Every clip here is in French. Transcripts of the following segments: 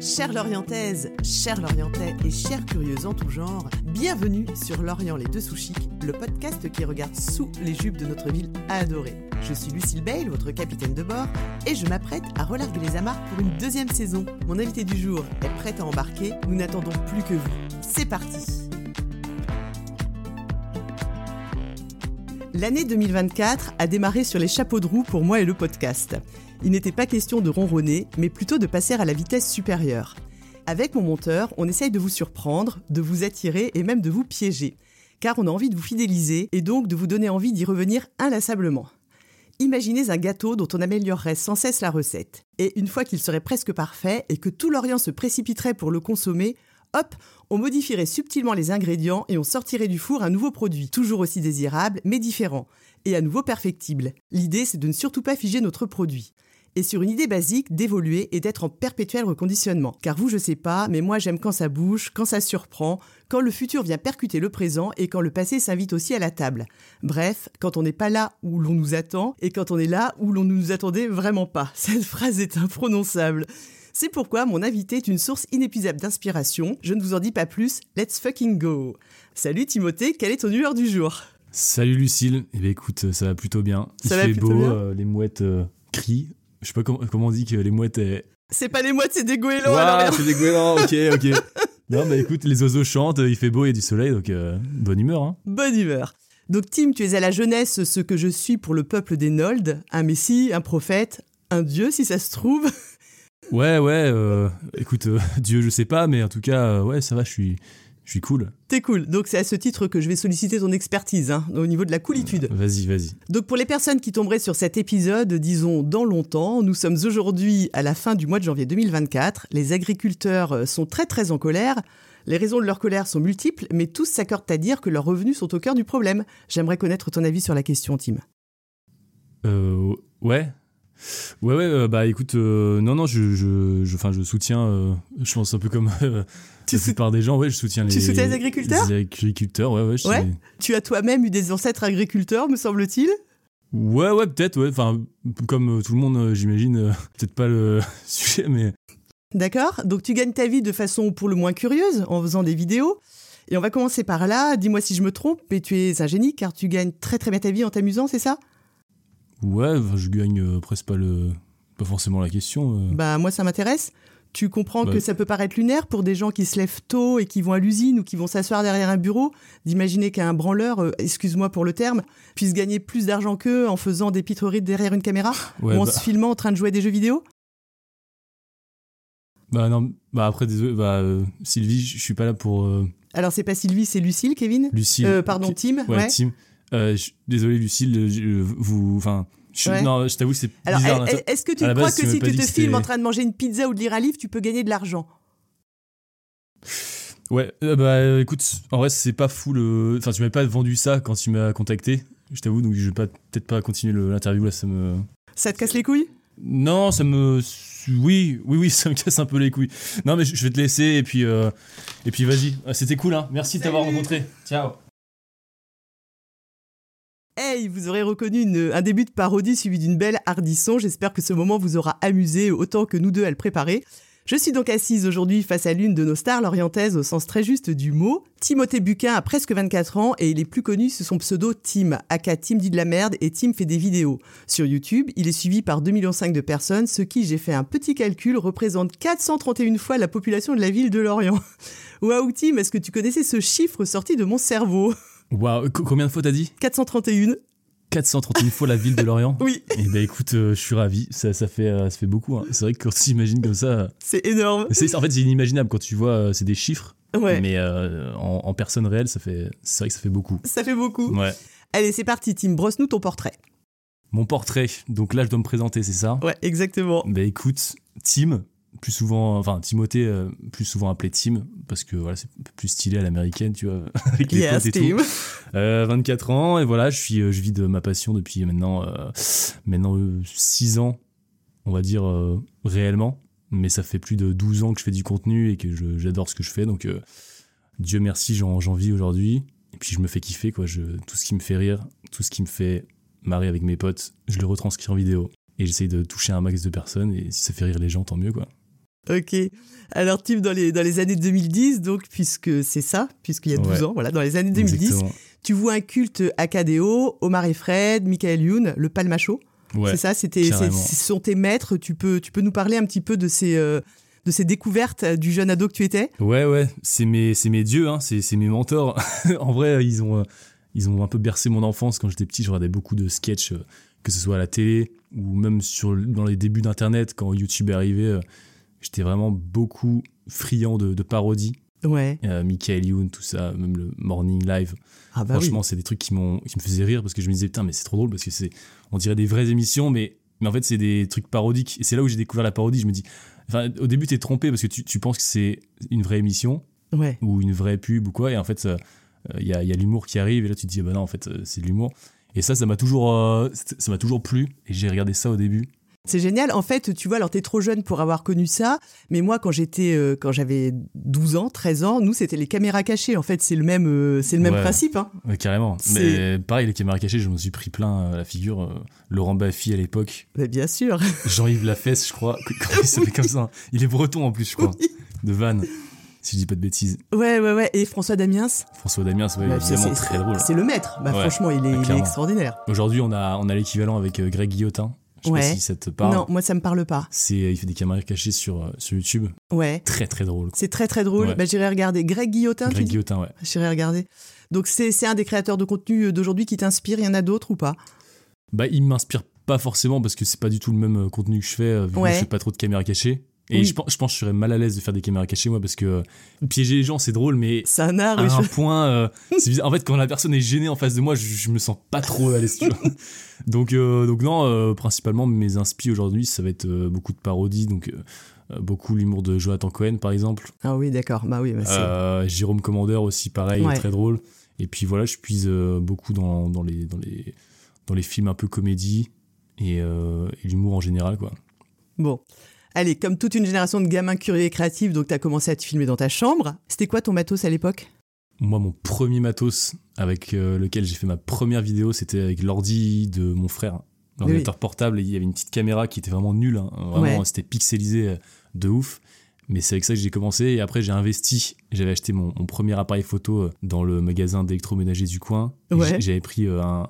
Chères Lorientaises, chers Lorientais et chères curieuses en tout genre, bienvenue sur Lorient les deux sous chics, le podcast qui regarde sous les jupes de notre ville adorée. Je suis Lucille Bale, votre capitaine de bord, et je m'apprête à relarguer les amarres pour une deuxième saison. Mon invité du jour est prêt à embarquer, nous n'attendons plus que vous. C'est parti L'année 2024 a démarré sur les chapeaux de roue pour moi et le podcast. Il n'était pas question de ronronner, mais plutôt de passer à la vitesse supérieure. Avec mon monteur, on essaye de vous surprendre, de vous attirer et même de vous piéger. Car on a envie de vous fidéliser et donc de vous donner envie d'y revenir inlassablement. Imaginez un gâteau dont on améliorerait sans cesse la recette. Et une fois qu'il serait presque parfait et que tout l'Orient se précipiterait pour le consommer, hop, on modifierait subtilement les ingrédients et on sortirait du four un nouveau produit, toujours aussi désirable, mais différent, et à nouveau perfectible. L'idée, c'est de ne surtout pas figer notre produit et sur une idée basique d'évoluer et d'être en perpétuel reconditionnement. Car vous, je sais pas, mais moi j'aime quand ça bouge, quand ça surprend, quand le futur vient percuter le présent et quand le passé s'invite aussi à la table. Bref, quand on n'est pas là où l'on nous attend et quand on est là où l'on ne nous attendait vraiment pas. Cette phrase est imprononçable. C'est pourquoi mon invité est une source inépuisable d'inspiration. Je ne vous en dis pas plus, let's fucking go. Salut Timothée, quelle est ton humeur du jour? Salut Lucille, eh bien écoute, ça va plutôt bien. Ça Il va fait plutôt beau, bien euh, les mouettes euh, crient. Je sais pas comment, comment on dit que les mouettes. Est... C'est pas les mouettes, c'est des goélands c'est des goélands, ok, ok. non, bah écoute, les oiseaux chantent, il fait beau, il y a du soleil, donc euh, bonne humeur. Hein. Bonne humeur. Donc Tim, tu es à la jeunesse ce que je suis pour le peuple des Nolds, un messie, un prophète, un dieu si ça se trouve. Ouais, ouais, euh, écoute, euh, Dieu, je sais pas, mais en tout cas, euh, ouais, ça va, je suis, je suis cool. T'es cool. Donc c'est à ce titre que je vais solliciter ton expertise hein, au niveau de la coolitude. Vas-y, vas-y. Donc pour les personnes qui tomberaient sur cet épisode, disons dans longtemps, nous sommes aujourd'hui à la fin du mois de janvier 2024. Les agriculteurs euh, sont très très en colère. Les raisons de leur colère sont multiples, mais tous s'accordent à dire que leurs revenus sont au cœur du problème. J'aimerais connaître ton avis sur la question, Tim. Euh, ouais. Ouais, ouais, euh, bah écoute, euh, non, non, je, je, je, je soutiens, euh, je pense un peu comme euh, Tu la plupart des gens, ouais, je soutiens les, Tu soutiens les agriculteurs Les agriculteurs, ouais, ouais. je Ouais. Tu as toi-même eu des ancêtres agriculteurs, me semble-t-il Ouais, ouais, peut-être, ouais. Enfin, comme euh, tout le monde, euh, j'imagine, euh, peut-être pas le sujet, mais D'accord Donc tu gagnes ta vie de façon pour le moins curieuse, en faisant des vidéos. Et on va commencer par là. Dis-moi si je me trompe, mais tu es un génie car tu gagnes très très bien ta vie en t'amusant, c'est ça? Ouais, je gagne presque pas le, pas forcément la question. Bah moi ça m'intéresse. Tu comprends que ça peut paraître lunaire pour des gens qui se lèvent tôt et qui vont à l'usine ou qui vont s'asseoir derrière un bureau, d'imaginer qu'un branleur, euh, excuse-moi pour le terme, puisse gagner plus d'argent qu'eux en faisant des pitreries derrière une caméra Ouais, ou en bah, se filmant en train de jouer à des jeux vidéo? Bah non, bah après, désolé, bah euh, Sylvie, je suis pas là pour euh, Alors c'est pas Sylvie, c'est Lucille, Kevin? Lucille. Pardon, Tim Ouais, ouais. Tim. Désolé, Lucille, vous, enfin, je- Ouais. non, je t'avoue, c'est Alors, bizarre. est- est-ce que tu crois base, que si tu te filmes en train de manger une pizza ou de lire un livre, tu peux gagner de l'argent? Ouais, euh, bah écoute, en vrai, c'est pas fou le. Enfin, tu m'avais pas vendu ça quand tu m'as contacté, je t'avoue, donc je vais peut-être pas continuer l'interview là, ça me. Ça te casse les couilles? Non, ça me. Oui, oui, oui, ça me casse un peu les couilles. Non, mais je je vais te laisser et puis. euh, Et puis vas-y. Ah, C'était cool, hein. Merci de t'avoir rencontré. Ciao. Hey, vous aurez reconnu un début de parodie suivi d'une belle hardisson. J'espère que ce moment vous aura amusé autant que nous deux à le préparer. Je suis donc assise aujourd'hui face à l'une de nos stars lorientaises au sens très juste du mot. Timothée Buquin a presque 24 ans et il est plus connu sous son pseudo Tim, aka Tim dit de la merde et Tim fait des vidéos. Sur YouTube, il est suivi par 2,5 millions de personnes, ce qui, j'ai fait un petit calcul, représente 431 fois la population de la ville de Lorient. Waouh Tim, est-ce que tu connaissais ce chiffre sorti de mon cerveau? Waouh, co- combien de fois t'as dit 431 431 fois la ville de Lorient. Oui, Et bah écoute, euh, je suis ravi. Ça, ça, fait, euh, ça fait beaucoup. hein. C'est vrai que quand tu t'imagines comme ça. euh, c'est énorme. c'est- en fait, c'est inimaginable quand tu vois, c'est des chiffres. Ouais, Mais en, en personne réelle, ça fait, c'est vrai que ça fait beaucoup. ça fait beaucoup. Ouais. Allez, c'est parti, Tim, brosse-nous ton portrait. Mon portrait, donc là je dois me présenter, c'est ça? Ouais, exactement. Bah écoute, Tim, plus souvent, enfin Timothée, euh, plus souvent appelé Tim, parce que voilà, c'est plus stylé à l'américaine, tu vois, avec les Yes, potes et Tim. tout. Euh, 24 ans, et voilà, je, suis, euh, je vis de ma passion depuis maintenant, euh, maintenant 6 ans, on va dire réellement, mais ça fait plus de 12 ans que je fais du contenu et que j'adore ce que je fais, donc Dieu merci, j'en j'en vis aujourd'hui, et puis je me fais kiffer, quoi, je, tout ce qui me fait rire, tout ce qui me fait marrer avec mes potes, je le retranscris en vidéo. Et j'essaye de toucher un max de personnes, et si ça fait rire les gens, tant mieux, quoi. Ok. Alors, Tim, dans les, dans les années 2010, donc, puisque c'est ça, puisqu'il y a 12 ans, voilà, dans les années 2010, tu vois un culte Acadéo, Omar et Fred, Michael Youn, le Palmacho. Ouais, c'est ça, c'était, ce sont tes maîtres. Tu peux, tu peux nous parler un petit peu de ces, euh, de ces découvertes du jeune ado que tu étais? Ouais, ouais, c'est mes, c'est mes dieux, hein, c'est, c'est mes mentors. en vrai, ils ont, euh, ils ont un peu bercé mon enfance quand j'étais petit. Je regardais beaucoup de sketchs, euh, que ce soit à la télé ou même sur, dans les débuts d'Internet, quand YouTube est arrivé. J'étais vraiment beaucoup friand de, de parodies. Ouais. Michael Youn, tout ça, même le Morning Live. Ah bah Franchement, c'est des trucs qui, m'ont, qui me faisaient rire parce que je me disais, putain, mais c'est trop drôle parce que c'est, on dirait des vraies émissions, mais, mais en fait, c'est des trucs parodiques. Et c'est là où j'ai découvert la parodie. Je me dis, enfin, au début, t'es trompé parce que tu, tu penses que c'est une vraie émission ouais. ou une vraie pub ou quoi. Et en fait, il y, a, y, a, l'humour qui arrive et là, tu te dis, bah non, en fait, c'est de l'humour. Et ça, ça m'a toujours, euh, ça m'a toujours plu. Et j'ai regardé ça au début. C'est génial. En fait, tu vois, alors t'es trop jeune pour avoir connu ça, mais moi, quand j'étais, euh, quand j'avais 12 ans, 13 ans, nous, c'était les caméras cachées. En fait, c'est le même, euh, c'est le même principe. Hein. Ouais, carrément. Mais pareil, les caméras cachées, je me suis pris plein euh, la figure. Laurent Baffy à l'époque. Mais bien sûr. Jean-Yves Lafesse, je crois. Comment il s'appelle comme ça Il est breton en plus, je crois. De Vannes si je dis pas de bêtises. Ouais, ouais, ouais. Et François Damiens? François Damiens, ouais, évidemment, très drôle. C'est le maître. Bah, franchement, il est, il est extraordinaire. Aujourd'hui, on a, on a l'équivalent avec Greg Guillotin. Je sais pas si ça te parle. Non, moi ça me parle pas. C'est, il fait des caméras cachées sur, euh, sur YouTube. Ouais. Très très drôle. C'est très très drôle. Bah, j'irai regarder. Greg Guillotin. Greg Guillotin, ouais. J'irai regarder. Donc c'est, c'est un des créateurs de contenu euh, d'aujourd'hui qui t'inspire. Il y en a d'autres ou pas? Bah il m'inspire pas forcément parce que c'est pas du tout le même euh, contenu que je fais. Vu que je fais pas trop de caméras cachées. Et je, pense, je pense que je serais mal à l'aise de faire des caméras cachées, moi, parce que piéger les gens, c'est drôle, mais. C'est un art, à un point. en fait, quand la personne est gênée en face de moi, je, me sens pas trop à l'aise, tu vois. donc, euh, donc, non, euh, principalement, mes inspi aujourd'hui, ça va être euh, beaucoup de parodies, donc. beaucoup l'humour de Jonathan Cohen par exemple ah oui d'accord bah oui bah Jérôme Commander aussi pareil très drôle et puis voilà je puise beaucoup dans, dans, les, dans, les, dans les films un peu comédie et, et l'humour en général quoi bon Allez, comme toute une génération de gamins curieux et créatifs, donc tu as commencé à te filmer dans ta chambre. C'était quoi ton matos à l'époque? Moi, mon premier matos avec euh, lequel j'ai fait ma première vidéo, c'était avec l'ordi de mon frère. L'ordinateur portable, il y avait une petite caméra qui était vraiment nulle. Hein. Vraiment, c'était pixelisé euh, de ouf. Mais c'est avec ça que j'ai commencé et après j'ai investi. J'avais acheté mon, premier appareil photo euh, dans le magasin d'électroménager du coin. J'avais pris un,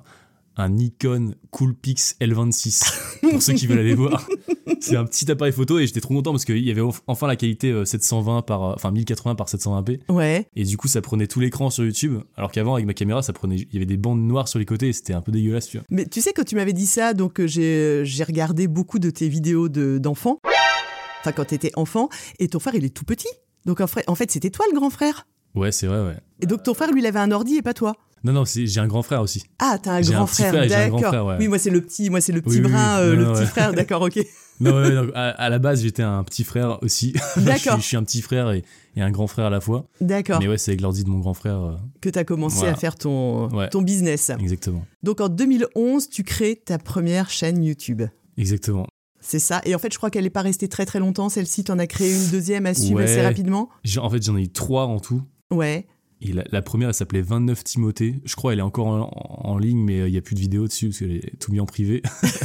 un Nikon Coolpix L26 pour ceux qui veulent aller voir. C'est un petit appareil photo et j'étais trop content parce qu'il y avait enfin la qualité 720 euh, par euh, enfin 1080 par 720p. Ouais. Et du coup ça prenait tout l'écran sur YouTube alors qu'avant avec ma caméra ça prenait il y avait des bandes noires sur les côtés et c'était un peu dégueulasse tu vois. Mais tu sais quand tu m'avais dit ça donc euh, j'ai regardé beaucoup de tes vidéos d'enfants. enfin quand t'étais enfant et ton frère il est tout petit. Donc en fait c'était toi le grand frère. Ouais, c'est vrai ouais. Et donc ton frère lui il avait un ordi et pas toi. Non, non, j'ai un grand frère aussi. Ah, t'as un grand frère, d'accord. Oui, moi c'est le petit, moi c'est le petit brin, euh, le petit frère, d'accord, ok. non, à, la base j'étais un petit frère aussi. D'accord. je, suis un petit frère et, un grand frère à la fois. D'accord. Mais ouais, c'est avec l'ordi de mon grand frère. Euh, que t'as commencé à faire ton, ton business. Exactement. Donc en 2011, tu crées ta première chaîne YouTube. Exactement. C'est ça. Et en fait, je crois qu'elle n'est pas restée très très longtemps. Celle-ci, t'en as créé une deuxième à suivre assez rapidement. En fait, j'en ai eu trois en tout. Ouais. Et la, première, elle s'appelait 29 Timothée. Je crois elle est encore en, ligne, mais euh, il n'y a plus de vidéo dessus parce qu'elle est tout mis en privé.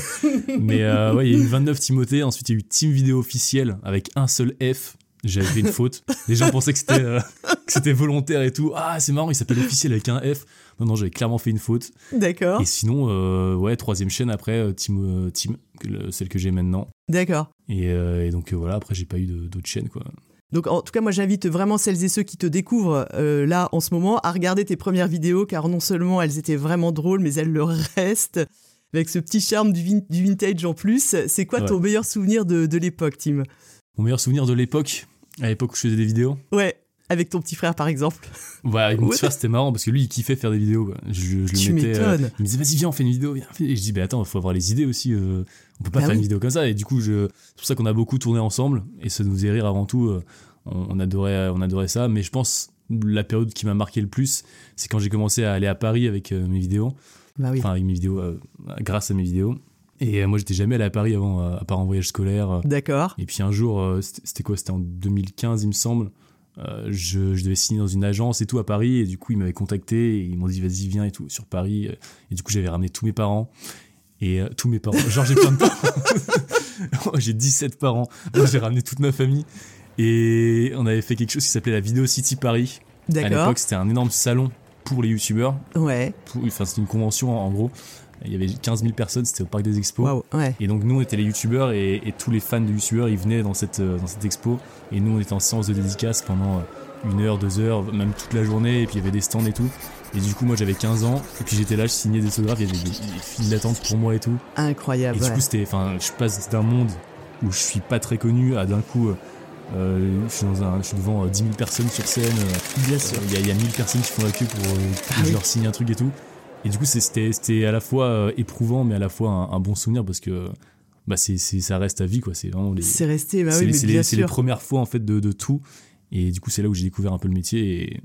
mais euh, ouais, il y a eu 29 Timothée. Ensuite, il y a eu Team Vidéo officiel avec un seul F. J'avais fait une faute. Les gens pensaient que c'était euh, c'était volontaire et tout. Ah, c'est marrant, il s'appelle officiel avec un F. Non, non, j'avais clairement fait une faute. D'accord. Et sinon, ouais, troisième chaîne après, Team, Team celle que j'ai maintenant. D'accord. Et, et, donc voilà, après, j'ai pas eu d'autres chaînes, quoi. Donc en tout cas, moi j'invite vraiment celles et ceux qui te découvrent euh, là en ce moment à regarder tes premières vidéos car non seulement elles étaient vraiment drôles, mais elles le restent avec ce petit charme du, vintage en plus. C'est quoi ton meilleur souvenir de, l'époque, Tim? Mon meilleur souvenir de l'époque À l'époque où je faisais des vidéos? Ouais. Avec ton petit frère, par exemple. Ouais, avec mon petit frère, c'était marrant parce que lui, il kiffait faire des vidéos. Je, le tu mettais. Euh, il me disait, vas-y, viens, on fait une vidéo. Et je dis, bah attends, il faut avoir les idées aussi. Euh, on peut pas bah faire une vidéo comme ça. Et du coup, c'est pour ça qu'on a beaucoup tourné ensemble. Et ça nous faisait rire avant tout on, adorait, on adorait ça. Mais je pense la période qui m'a marqué le plus, c'est quand j'ai commencé à aller à Paris avec euh, mes vidéos. Bah enfin, avec mes vidéos, euh, grâce à mes vidéos. Et euh, moi, j'étais jamais allé à Paris avant, à part en voyage scolaire. D'accord. Et puis un jour, c'était quoi? C'était en 2015, il me semble. Je, devais signer dans une agence et tout à Paris. Et du coup, ils m'avaient contacté et ils m'ont dit, vas-y, viens et tout, sur Paris. Et du coup, j'avais ramené tous mes parents. Et euh, tous mes parents. Genre, j'ai plein de parents. J'ai 17 parents. J'ai ramené toute ma famille. Et on avait fait quelque chose qui s'appelait la Video City Paris. À D'accord. l'époque, c'était un énorme salon pour les youtubeurs. Ouais. Enfin, c'était une convention en, gros. Il y avait 15 000 personnes, c'était au Parc des Expos. Waouh. Ouais. Et donc nous on était les youtubeurs et, et tous les fans de youtubeurs ils venaient dans cette, euh, dans cette expo et nous on était en séance de dédicace pendant euh, une heure, deux heures, même toute la journée et puis il y avait des stands et tout. Et du coup moi j'avais 15 ans et puis j'étais là, je signais des autographes, il y avait des, files d'attente pour moi et tout. Incroyable. Et du ouais. coup c'était, enfin je passe d'un monde où je suis pas très connu à d'un coup euh, euh, je, suis dans un, je suis devant euh, 10 000 personnes sur scène, euh, Bien sûr. il y, y a 1000 personnes qui font la queue pour euh, que Ah je oui. leur signe un truc et tout. Et du coup, c'était à la fois euh, éprouvant, mais à la fois un, un bon souvenir parce que bah, c'est ça reste à vie, quoi. C'est vraiment les, C'est resté. Bah c'est oui, les- c'est premières fois en fait de, de tout. Et du coup, c'est là où j'ai découvert un peu le métier et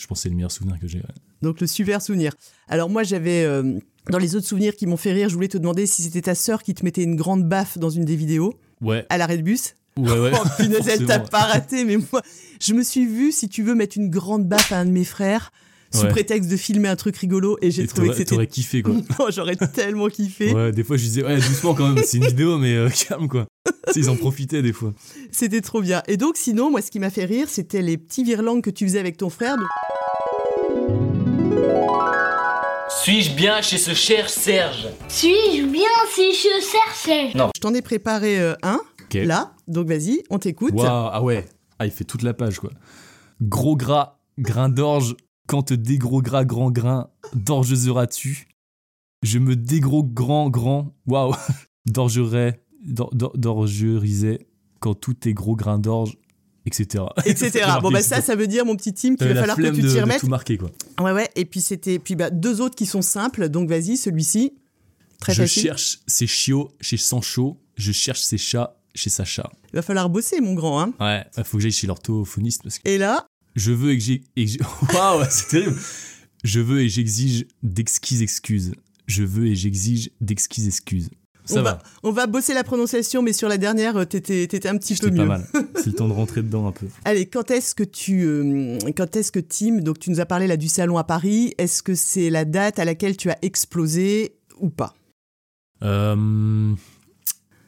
je pense que c'est le meilleur souvenir que j'ai. ouais. Donc le super souvenir. Alors moi j'avais euh, dans les autres souvenirs qui m'ont fait rire, je voulais te demander si c'était ta sœur qui te mettait une grande baffe dans une des vidéos Ouais, à l'arrêt de bus. ouais, ouais. Oh punaise, elle t'a pas raté, mais moi je me suis vue, si tu veux, mettre une grande baffe à un de mes frères sous Ouais. prétexte de filmer un truc rigolo et j'ai trouvé que t'aurais- c'était. T'aurais kiffé, quoi. Non, j'aurais tellement kiffé. Ouais, des fois, je disais, ouais, doucement quand même, c'est une vidéo, mais euh, calme, quoi. Ils en profitaient des fois. C'était trop bien. Et donc, sinon, moi, ce qui m'a fait rire, c'était les petits virlangues que tu faisais avec ton frère. Donc, Suis-je bien chez ce cher Serge? Suis-je bien si je cherchais Je t'en ai préparé euh, un, là. Donc, vas-y, on t'écoute. Waouh, ah ouais. Ah, il fait toute la page, quoi. Gros gras, grain d'orge, quand te dégros gras, grand grain, d'orge seras-tu Je me dégros grand, grand, waouh, d'orgerai, d'or- d'or- d'orgerisais, quand tout est gros grain d'orge, etc. Etc. Bon, bah, ça, ça veut dire, mon petit team, qu'il va falloir que tu t'y remettes. tout marquer, quoi. Ouais, ouais. Et puis, c'était. Puis, bah, deux autres qui sont simples. Donc, vas-y, celui-ci. Très je facile. cherche ses chiots chez Sancho, je cherche ses chats chez Sacha. Il va falloir bosser, mon grand, hein. Ouais, il faut que j'aille chez l'orthophoniste parce que Et là, Je veux et j'ai- Waouh, c'est terrible. Je veux et j'exige d'exquises excuses. Je veux et j'exige d'exquises excuses. Ça on va. va, on va bosser la prononciation, mais sur la dernière, euh, t'étais t'étais un petit peu mieux. pas mal. C'est le temps de rentrer dedans un peu. Allez, quand est-ce que tu, euh, quand est-ce que Tim, donc tu nous as parlé là du salon à Paris, est-ce que c'est la date à laquelle tu as explosé ou pas? Euh,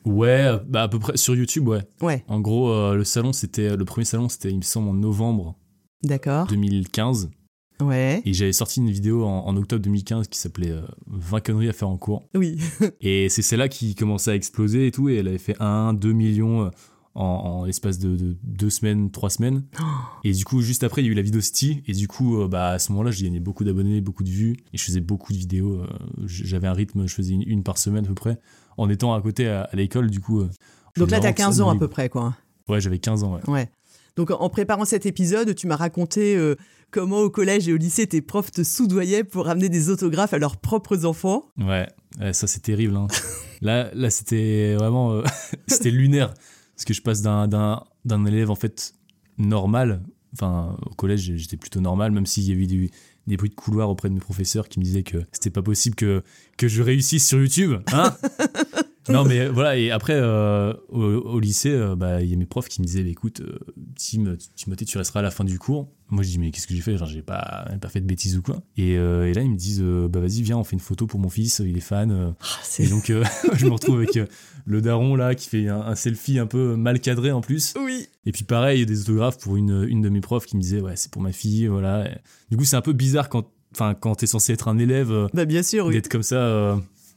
Ouais, bah à peu près sur YouTube, ouais. Ouais, En gros, euh, le salon, c'était le premier salon, c'était il me semble en novembre d'accord. 2015, Ouais, et j'avais sorti une vidéo en, en octobre 2015 qui s'appelait euh, 20 conneries à faire en cours. oui. Et c'est celle-là qui commençait à exploser et tout, et elle avait fait 1, 2 millions euh, en, en l'espace de, de deux semaines, trois semaines. Et du coup, juste après, il y a eu la vidéo City, et du coup, euh, bah, à ce moment-là, j'ai gagné beaucoup d'abonnés, beaucoup de vues, et je faisais beaucoup de vidéos. euh, J'avais un rythme, je faisais une, une par semaine à peu près, en étant à côté à, à l'école, du coup. Donc là, t'as vraiment que ça 15 de ans à peu près, quoi. Ouais, j'avais 15 ans, ouais. Ouais. Donc en préparant cet épisode, tu m'as raconté euh, comment au collège et au lycée, tes profs te soudoyaient pour ramener des autographes à leurs propres enfants. Ouais, ça c'est terrible. hein. là, là c'était vraiment. euh, c'était lunaire. Parce que je passe d'un- d'un d'un élève en fait normal. Enfin, au collège, j'étais plutôt normal, même s'il y a eu des, des bruits de couloir auprès de mes professeurs qui me disaient que c'était pas possible que, que je réussisse sur YouTube. Hein non, mais voilà, et après, euh, au, au lycée, euh, bah, il y a mes profs qui me disaient bah, écoute, euh, Tim, Timothée, tu resteras à la fin du cours. Moi, je dis mais qu'est-ce que j'ai fait? Genre, j'ai pas, pas fait de bêtises ou quoi. Et, euh, et là, ils me disent bah, vas-y, viens, on fait une photo pour mon fils, il est fan. Ah, Et donc, je me retrouve avec le daron là qui fait un, un selfie un peu mal cadré en plus. Oui. Et puis, pareil, il y a des autographes pour une, une de mes profs qui me disait ouais, c'est pour ma fille, voilà. Et du coup, c'est un peu bizarre quand, enfin, quand t'es censé être un élève, Bah bien sûr, oui. d'être comme ça euh,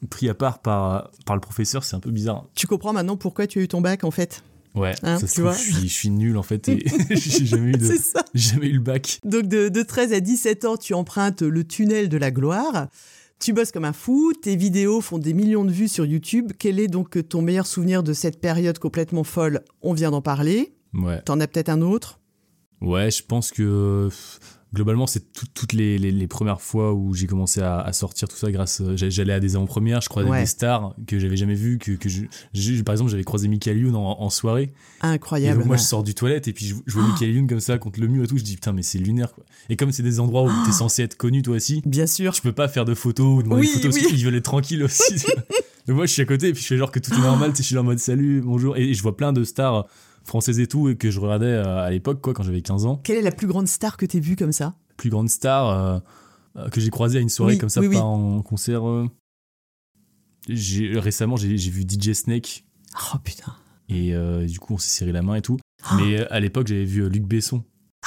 pris à part par, par le professeur, c'est un peu bizarre. Tu comprends maintenant pourquoi tu as eu ton bac, en fait. Ouais, Hein, ça se tu trouve, vois je suis, je suis nul en fait et j'ai jamais, eu de- C'est ça. j'ai jamais eu le bac. Donc de, de 13 à 17 ans, tu empruntes le tunnel de la gloire. Tu bosses comme un fou, tes vidéos font des millions de vues sur YouTube. Quel est donc ton meilleur souvenir de cette période complètement folle? On vient d'en parler. Ouais. T'en as peut-être un autre? Ouais, je pense que globalement, c'est tout- toutes les, les- les premières fois où j'ai commencé à, à sortir tout ça grâce. j'a- J'allais à des avant-premières, je croisais Ouais. des stars que j'avais jamais vues. Que, que je, par exemple, j'avais croisé Michael Youn en, en soirée. Et Incroyable. donc, moi, je sors du toilette et puis je, je vois Michael Youn comme ça contre le mur et tout. Je dis putain, mais c'est lunaire quoi. Et comme c'est des endroits où t'es censé être connu toi aussi, Bien sûr. tu peux pas faire de photos ou demander Oui, une photo oui. parce qu'ils veulent être tranquilles aussi. donc moi, je suis à côté et puis je fais genre que tout est normal. tu sais, Je suis là en mode salut, bonjour. Et, et je vois plein de stars françaises et tout et que je regardais euh, à l'époque quoi quand j'avais 15 ans. Quelle est la plus grande star que t'aies vue comme ça? Plus grande star euh, euh, que j'ai croisée à une soirée Oui, comme ça, oui, pas oui. en concert. euh. récemment, j'ai vu DJ Snake Oh putain. et euh, du coup, on s'est serré la main et tout. Ah. Mais à l'époque, j'avais vu Luc Besson.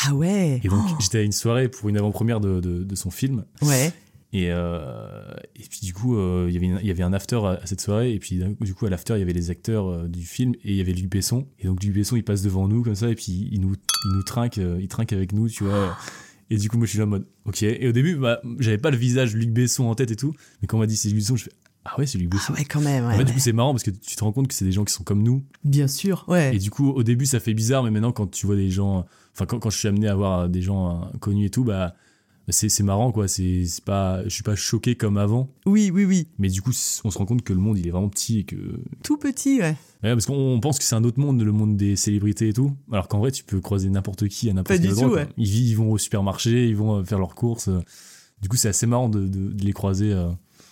Ah ouais. Et donc, Oh. j'étais à une soirée pour une avant-première de, de- de son film. Ouais. Et, euh, et puis, du coup, euh, il y avait un after à, à cette soirée. Et puis, du coup, à l'after, il y avait les acteurs euh, du film et il y avait Luc Besson. Et donc, Luc Besson, il passe devant nous comme ça. Et puis, il nous, il nous trinque, euh, il trinque avec nous, tu vois. Et du coup, moi, je suis là en mode, ok. Et au début, bah, j'avais pas le visage Luc Besson en tête et tout. Mais quand on m'a dit c'est Luc Besson, je fais, ah ouais, c'est Luc Besson. Ah ouais, quand même. En ouais, fait, du coup, c'est marrant parce que tu te rends compte que c'est des gens qui sont comme nous. Bien sûr. Ouais. Et du coup, au début, ça fait bizarre, mais maintenant, quand tu vois des gens. Enfin, quand, quand je suis amené à voir des gens connus et tout, bah. C'est c'est marrant, quoi. C'est c'est pas, je suis pas choqué comme avant. Oui, oui, oui. Mais du coup, on se rend compte que le monde, il est vraiment petit et que. Tout petit, ouais. Ouais, parce qu'on pense que c'est un autre monde, le monde des célébrités et tout. Alors qu'en vrai, tu peux croiser n'importe qui à n'importe quel endroit. quoi. Ils, vont au supermarché, ils vont euh, faire leurs courses. Du coup, c'est assez marrant de, de- de les croiser. euh.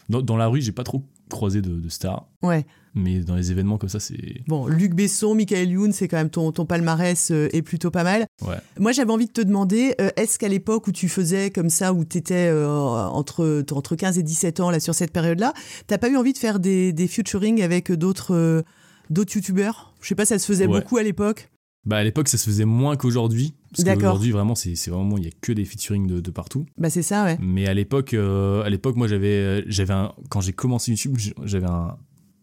Dans, dans la rue, j'ai pas trop croisé de, de stars. Ouais. Mais dans les événements comme ça, c'est. Bon, Luc Besson, Michael Youn, c'est quand même ton, ton palmarès euh, est plutôt pas mal. Ouais. Moi, j'avais envie de te demander, euh, est-ce qu'à l'époque où tu faisais comme ça, où tu étais entre, entre 15 et 17 ans, là, sur cette période-là, t'as pas eu envie de faire des, des featuring avec d'autres euh, d'autres youtubeurs? Je sais pas, ça se faisait Ouais. beaucoup à l'époque Bah, à l'époque, ça se faisait moins qu'aujourd'hui. Parce D'accord. qu'aujourd'hui, vraiment, c'est vraiment, il y a que des featuring de, de partout. Bah, c'est ça, ouais. Mais à l'époque, euh, à l'époque, moi, j'avais, euh, j'avais quand j'ai commencé YouTube, j'avais un,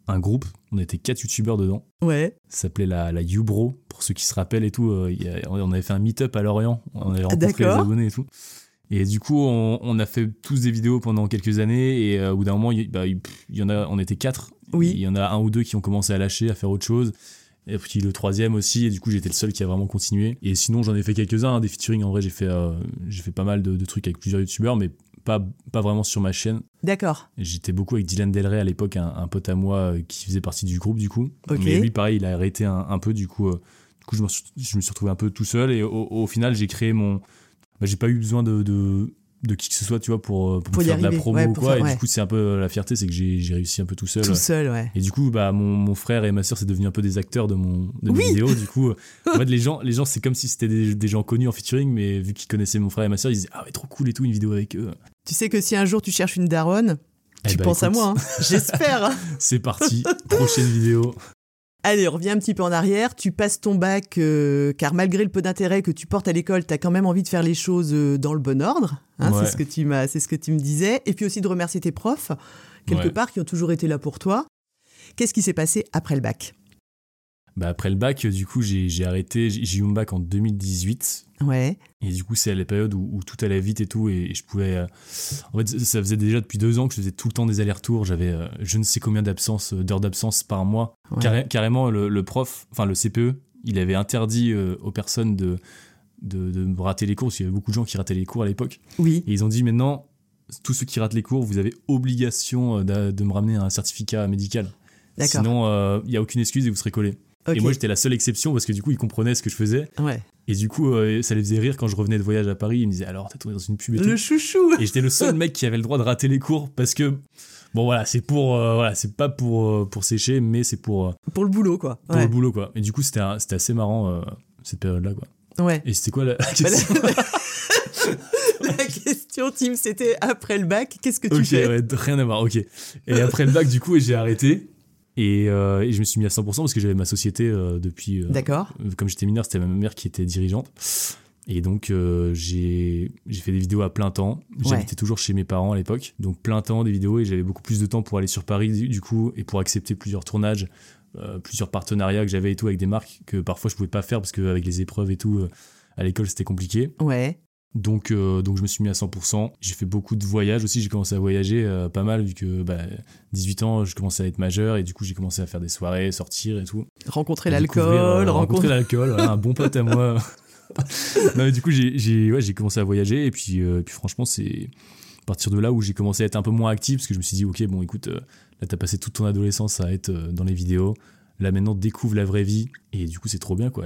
un groupe. On était quatre youtubeurs dedans. Ouais. Ça s'appelait la, la YouBro, pour ceux qui se rappellent et tout. euh, il y a- on avait fait un meet-up à Lorient. On avait rencontré les abonnés et tout. Et du coup, on, on a fait tous des vidéos pendant quelques années. Et euh, au bout d'un moment, il, bah, il y en a, on était quatre. Oui. Il y en a un ou deux qui ont commencé à lâcher, à faire autre chose. Et puis le troisième aussi. Et du coup, j'étais le seul qui a vraiment continué. Et sinon, j'en ai fait quelques-uns. hein, des featuring, en vrai, j'ai fait, euh, j'ai fait pas mal de, de trucs avec plusieurs youtubeurs, mais pas, pas vraiment sur ma chaîne. D'accord. J'étais beaucoup avec Dylan Delray à l'époque, un, un pote à moi euh, qui faisait partie du groupe du coup. Ok. Mais lui, pareil, il a arrêté un, un peu du coup. euh, du coup, je me, suis, je me suis retrouvé un peu tout seul et au, au final, j'ai créé mon. bah, j'ai pas eu besoin de, de, de qui que ce soit, tu vois, pour, euh, pour, Pour me y faire de la promo ouais, ou quoi. faire- et ouais. du coup, c'est un peu la fierté, c'est que j'ai réussi un peu tout seul. Tout seul, ouais. Et du coup, bah, mon, mon frère et ma soeur, c'est devenu un peu des acteurs de, mon, de Oui. mes vidéos. Du coup, en fait, les gens, les gens c'est comme si c'était des, des gens connus en featuring, mais vu qu'ils connaissaient mon frère et ma soeur, ils disaient Ah ouais, trop cool et tout, une vidéo avec eux. Tu sais que si un jour tu cherches une daronne, Eh tu bah, penses à moi, hein. j'espère. C'est parti, prochaine vidéo. Allez, on revient un petit peu en arrière. Tu passes ton bac, euh, car malgré le peu d'intérêt que tu portes à l'école, tu as quand même envie de faire les choses euh, dans le bon ordre. hein, Ouais. C'est ce que tu m'as, c'est ce que tu me disais. Et puis aussi de remercier tes profs, quelque Ouais. part, qui ont toujours été là pour toi. Qu'est-ce qui s'est passé après le bac? Bah après le bac, du coup, j'ai arrêté. J'ai eu mon bac en 2018. Ouais, Et du coup, c'est à la période où, où tout allait vite et tout. Et, je pouvais. euh, En fait, ça faisait déjà depuis deux ans que je faisais tout le temps des allers-retours. J'avais euh, je ne sais combien d'absences, euh, d'heures d'absence par mois. ouais. Carré- carrément, le, le prof, enfin le CPE, il avait interdit euh, aux personnes de, de, de rater les cours. Parce qu'il y avait beaucoup de gens qui rataient les cours à l'époque. Oui, Et ils ont dit maintenant, tous ceux qui ratent les cours, vous avez obligation d'a- de me ramener un certificat médical. d'accord. Sinon, il n'y a aucune excuse et vous serez collé. Et moi, j'étais la seule exception parce que du coup, ils comprenaient ce que je faisais. ouais. Et du coup, euh, ça les faisait rire quand je revenais de voyage à Paris. Ils me disaient alors, t'as tourné dans une pub et Le tout. chouchou. Et j'étais le seul mec qui avait le droit de rater les cours parce que, bon voilà, c'est pour, euh, voilà, c'est pas pour, euh, pour sécher, mais c'est pour, Pour le boulot, quoi. pour Ouais. le boulot quoi. Et du coup, c'était assez marrant cette période-là quoi. Ouais. Et c'était quoi la Bah, question la... question, Tim, c'était après le bac, qu'est-ce que tu Ok, fais? ouais, rien à voir, ok. Et après le bac, du coup, j'ai arrêté. Et, euh, et je me suis mis à 100% parce que j'avais ma société euh, depuis. euh, D'accord. Comme j'étais mineur, c'était ma mère qui était dirigeante. Et donc, j'ai fait des vidéos à plein temps. J'habitais toujours chez mes parents à l'époque. Donc, plein temps, des vidéos. Et j'avais beaucoup plus de temps pour aller sur Paris, du, coup, et pour accepter plusieurs tournages, plusieurs partenariats que j'avais et tout avec des marques que parfois je pouvais pas faire parce qu'avec les épreuves et tout, à l'école, c'était compliqué. Ouais. Donc, euh, donc je me suis mis à 100%. J'ai fait beaucoup de voyages aussi. J'ai commencé à voyager euh, pas mal vu que bah, 18 ans, je commençais à être majeur et du coup j'ai commencé à faire des soirées, sortir et tout. Rencontrer l'alcool, euh, rencontrer l'alcool, voilà, un bon pote à moi. non, mais du coup j'ai ouais, j'ai commencé à voyager et puis, et puis franchement c'est à partir de là où j'ai commencé à être un peu moins actif parce que je me suis dit ok bon écoute là t'as passé toute ton adolescence à être dans les vidéos. Là maintenant découvre la vraie vie et du coup c'est trop bien quoi.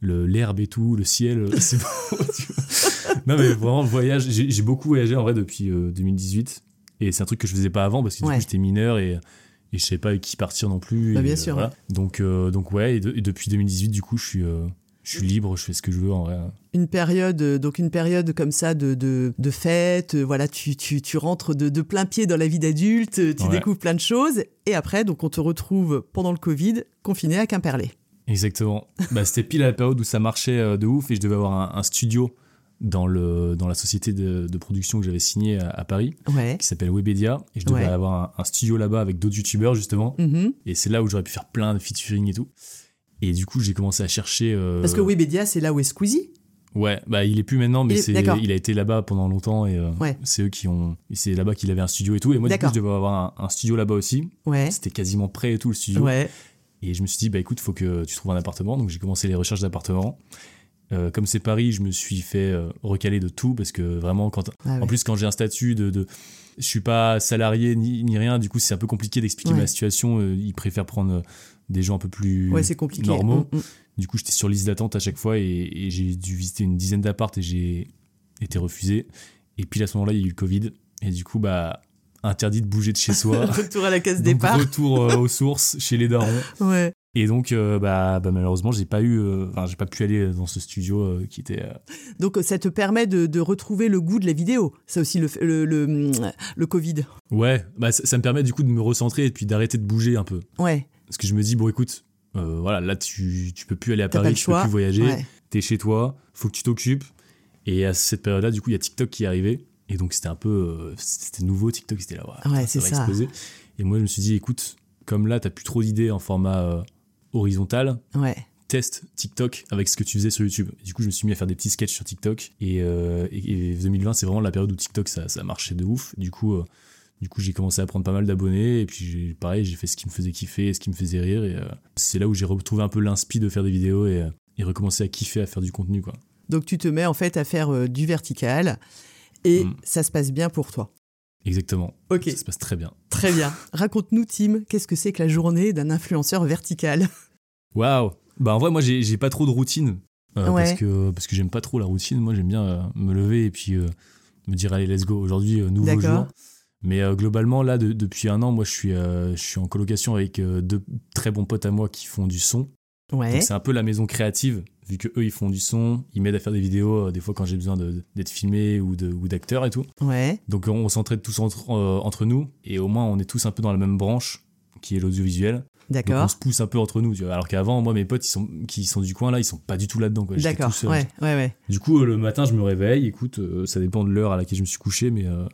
Le l'herbe et tout, le ciel, euh, c'est beau. tu vois. non mais vraiment le voyage, j'ai beaucoup voyagé en vrai depuis euh, 2018 et c'est un truc que je faisais pas avant parce que du Ouais. coup j'étais mineur et et je savais pas avec qui partir non plus. Bah, et, bien euh, sûr, voilà. Donc, euh, donc ouais, et, de- et depuis 2018, du coup, je suis, euh, je suis libre, je fais ce que je veux en vrai. Une période, euh, donc une période comme ça de, de, de fête, euh, voilà, tu, tu, tu rentres de, de plein pied dans la vie d'adulte, euh, tu Ouais. découvres plein de choses, et après, donc on te retrouve pendant le Covid, confiné à Quimperlé. Exactement. bah, c'était pile à la période où ça marchait euh, de ouf et je devais avoir un, un studio dans, le, dans la société de, de production que j'avais signée à, à Paris, Ouais. qui s'appelle Webedia. Et je devais Ouais. avoir un, un studio là-bas avec d'autres youtubeurs, justement. Mhm. Et c'est là où j'aurais pu faire plein de featuring et tout. Et du coup, j'ai commencé à chercher. euh, Parce que Webedia, c'est là où est Squeezie? Ouais, bah il est plus maintenant, mais Il a été là-bas pendant longtemps et euh, Ouais. c'est eux qui ont. C'est là-bas qu'il avait un studio et tout. Et moi, du coup, je devais avoir un, un studio là-bas aussi. C'était quasiment prêt et tout le studio. Ouais. Et je me suis dit, bah écoute, faut que tu trouves un appartement. Donc j'ai commencé les recherches d'appartements. Euh, comme c'est Paris, je me suis fait euh, recaler de tout parce que vraiment, quand, Ah ouais. en plus, quand j'ai un statut de, de, je suis pas salarié ni, ni rien, du coup, c'est un peu compliqué d'expliquer Ouais. ma situation. Euh, ils préfèrent prendre euh, des gens un peu plus Ouais, c'est compliqué. normaux. Mm, mm. Du coup, j'étais sur liste d'attente à chaque fois et, et j'ai dû visiter une dizaine d'appartes et j'ai été refusé. Et puis à ce moment-là, il y a eu le Covid. Et du coup, bah, interdit de bouger de chez soi. Retour à la case Donc, départ. retour euh, aux sources chez les darons. Ouais. Et donc, euh, bah, bah, malheureusement, j'ai pas eu, euh, enfin, j'ai pas pu aller dans ce studio euh, qui était. Donc ça te permet de, de retrouver le goût de la vidéo. C'est aussi le, le, le, le Covid. Ouais, bah, ça, ça me permet du coup de me recentrer et puis d'arrêter de bouger un peu. Ouais. Parce que je me dis, bon, écoute, voilà, là, tu, tu peux plus aller à Paris, tu peux plus voyager, Ouais. t'es chez toi, faut que tu t'occupes. Et à cette période-là, du coup, il y a TikTok qui est arrivé. Et donc, c'était un peu. euh, c'était nouveau, TikTok, c'était là. Ouais, c'est ça. exploser. Et moi, je me suis dit, écoute, comme là, t'as plus trop d'idées en format euh, horizontal, Ouais. teste TikTok avec ce que tu faisais sur YouTube. Du coup, je me suis mis à faire des petits sketchs sur TikTok. Et, euh, et- et 2020, c'est vraiment la période où TikTok, ça, ça marchait de ouf. Du coup, euh, du coup j'ai commencé à prendre pas mal d'abonnés. Et puis, pareil, j'ai fait ce qui me faisait kiffer et ce qui me faisait rire. Et euh, c'est là où j'ai retrouvé un peu l'inspi de faire des vidéos et, euh, et recommencer à kiffer à faire du contenu. Quoi. Donc tu te mets en fait à faire euh, du vertical et Mm. ça se passe bien pour toi. Exactement. Ok, Ça se passe très bien. très bien. Raconte-nous Tim, qu'est-ce que c'est que la journée d'un influenceur vertical? Waouh Bah, en vrai, moi, j'ai pas trop de routine. euh, Ouais. Parce que, parce que j'aime pas trop la routine. Moi, j'aime bien euh, me lever et puis euh, me dire, allez, let's go. Aujourd'hui, nouveau jour. Mais globalement, là, de- depuis un an, moi, je suis, je suis en colocation avec deux très bons potes à moi qui font du son. Ouais. Donc, c'est un peu la maison créative, vu que eux, ils font du son. Ils m'aident à faire des vidéos, euh, des fois, quand j'ai besoin d'être filmé ou de- ou d'acteurs et tout. Ouais. Donc, on, s'entraide tous entre, euh, entre nous. Et au moins, on est tous un peu dans la même branche, qui est l'audiovisuel. Donc, on D'accord. se pousse un peu entre nous. Tu vois. Alors qu'avant, moi, mes potes, ils sont, qui sont du coin, là, ils sont pas du tout là-dedans. quoi. D'accord. tout seul. Ouais, ouais, ouais. Du coup, euh, le matin, je me réveille. Écoute, euh, ça dépend de l'heure à laquelle je me suis couché, mais euh,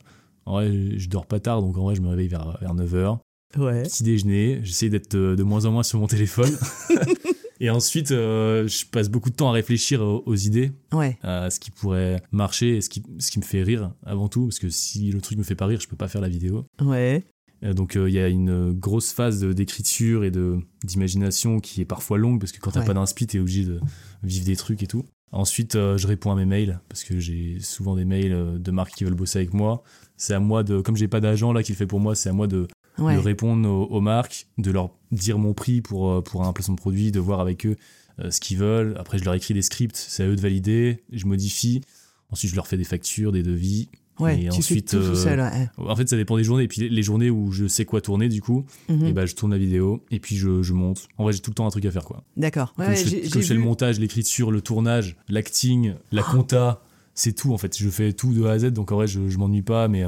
en vrai, je dors pas tard, donc en vrai, je me réveille vers, vers 9h. Ouais. Petit déjeuner, j'essaie d'être euh, de moins en moins sur mon téléphone. Et ensuite, euh, je passe beaucoup de temps à réfléchir aux, aux idées, Ouais. à ce qui pourrait marcher et ce qui, ce qui me fait rire avant tout, parce que si le truc me fait pas rire, je peux pas faire la vidéo. Ouais. Euh, donc euh, il y a une grosse phase d'écriture et de d'imagination qui est parfois longue parce que quand t'as Ouais. pas d'inspi t'es obligé de vivre des trucs et tout. Ensuite euh, je réponds à mes mails parce que j'ai souvent des mails de marques qui veulent bosser avec moi. C'est à moi de comme j'ai pas d'agent là qui le fait pour moi, c'est à moi de, Ouais. de répondre aux, aux marques, de leur dire mon prix pour euh, pour un placement de produit, de voir avec eux euh, ce qu'ils veulent. Après je leur écris des scripts, c'est à eux de valider, je modifie. Ensuite je leur fais des factures, des devis. Ouais. Et tu ensuite, fais tout, tout euh, seul. ouais. En fait, ça dépend des journées. Et puis les- journées où je sais quoi tourner, du coup, Mhm. et bah je tourne la vidéo et puis je, je monte. En vrai, j'ai tout le temps un truc à faire quoi. D'accord. Ouais, comme je fais, j'ai- comme j'ai je fais le montage, l'écriture, le tournage, l'acting, la Ah. compta, c'est tout en fait. Je fais tout de A à Z, donc en vrai, je, je m'ennuie pas, mais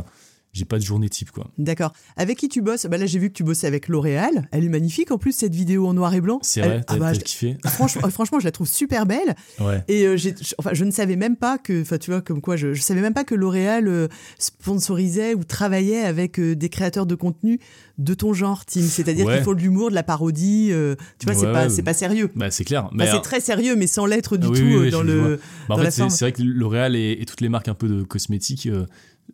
j'ai pas de journée type quoi. D'accord. Avec qui tu bosses? Bah Là, j'ai vu que tu bossais avec L'Oréal. Elle est magnifique en plus, cette vidéo en noir et blanc. C'est Elle- vrai, ah t'as bah, kiffé franchement, euh, franchement, je la trouve super belle. Ouais. Et euh, j'ai, enfin, je ne savais même pas que, enfin, tu vois, comme quoi, je, je savais même pas que L'Oréal euh, sponsorisait ou travaillait avec euh, des créateurs de contenu de ton genre, Tim. C'est-à-dire Ouais. qu'ils font de l'humour, de la parodie. tu vois, c'est Ouais, pas, ouais. c'est pas sérieux. Bah c'est clair. C'est très sérieux, mais sans l'être du Ah tout oui, oui, dans le. bah, en dans fait, c'est c'est vrai que L'Oréal et, et toutes les marques un peu de cosmétiques,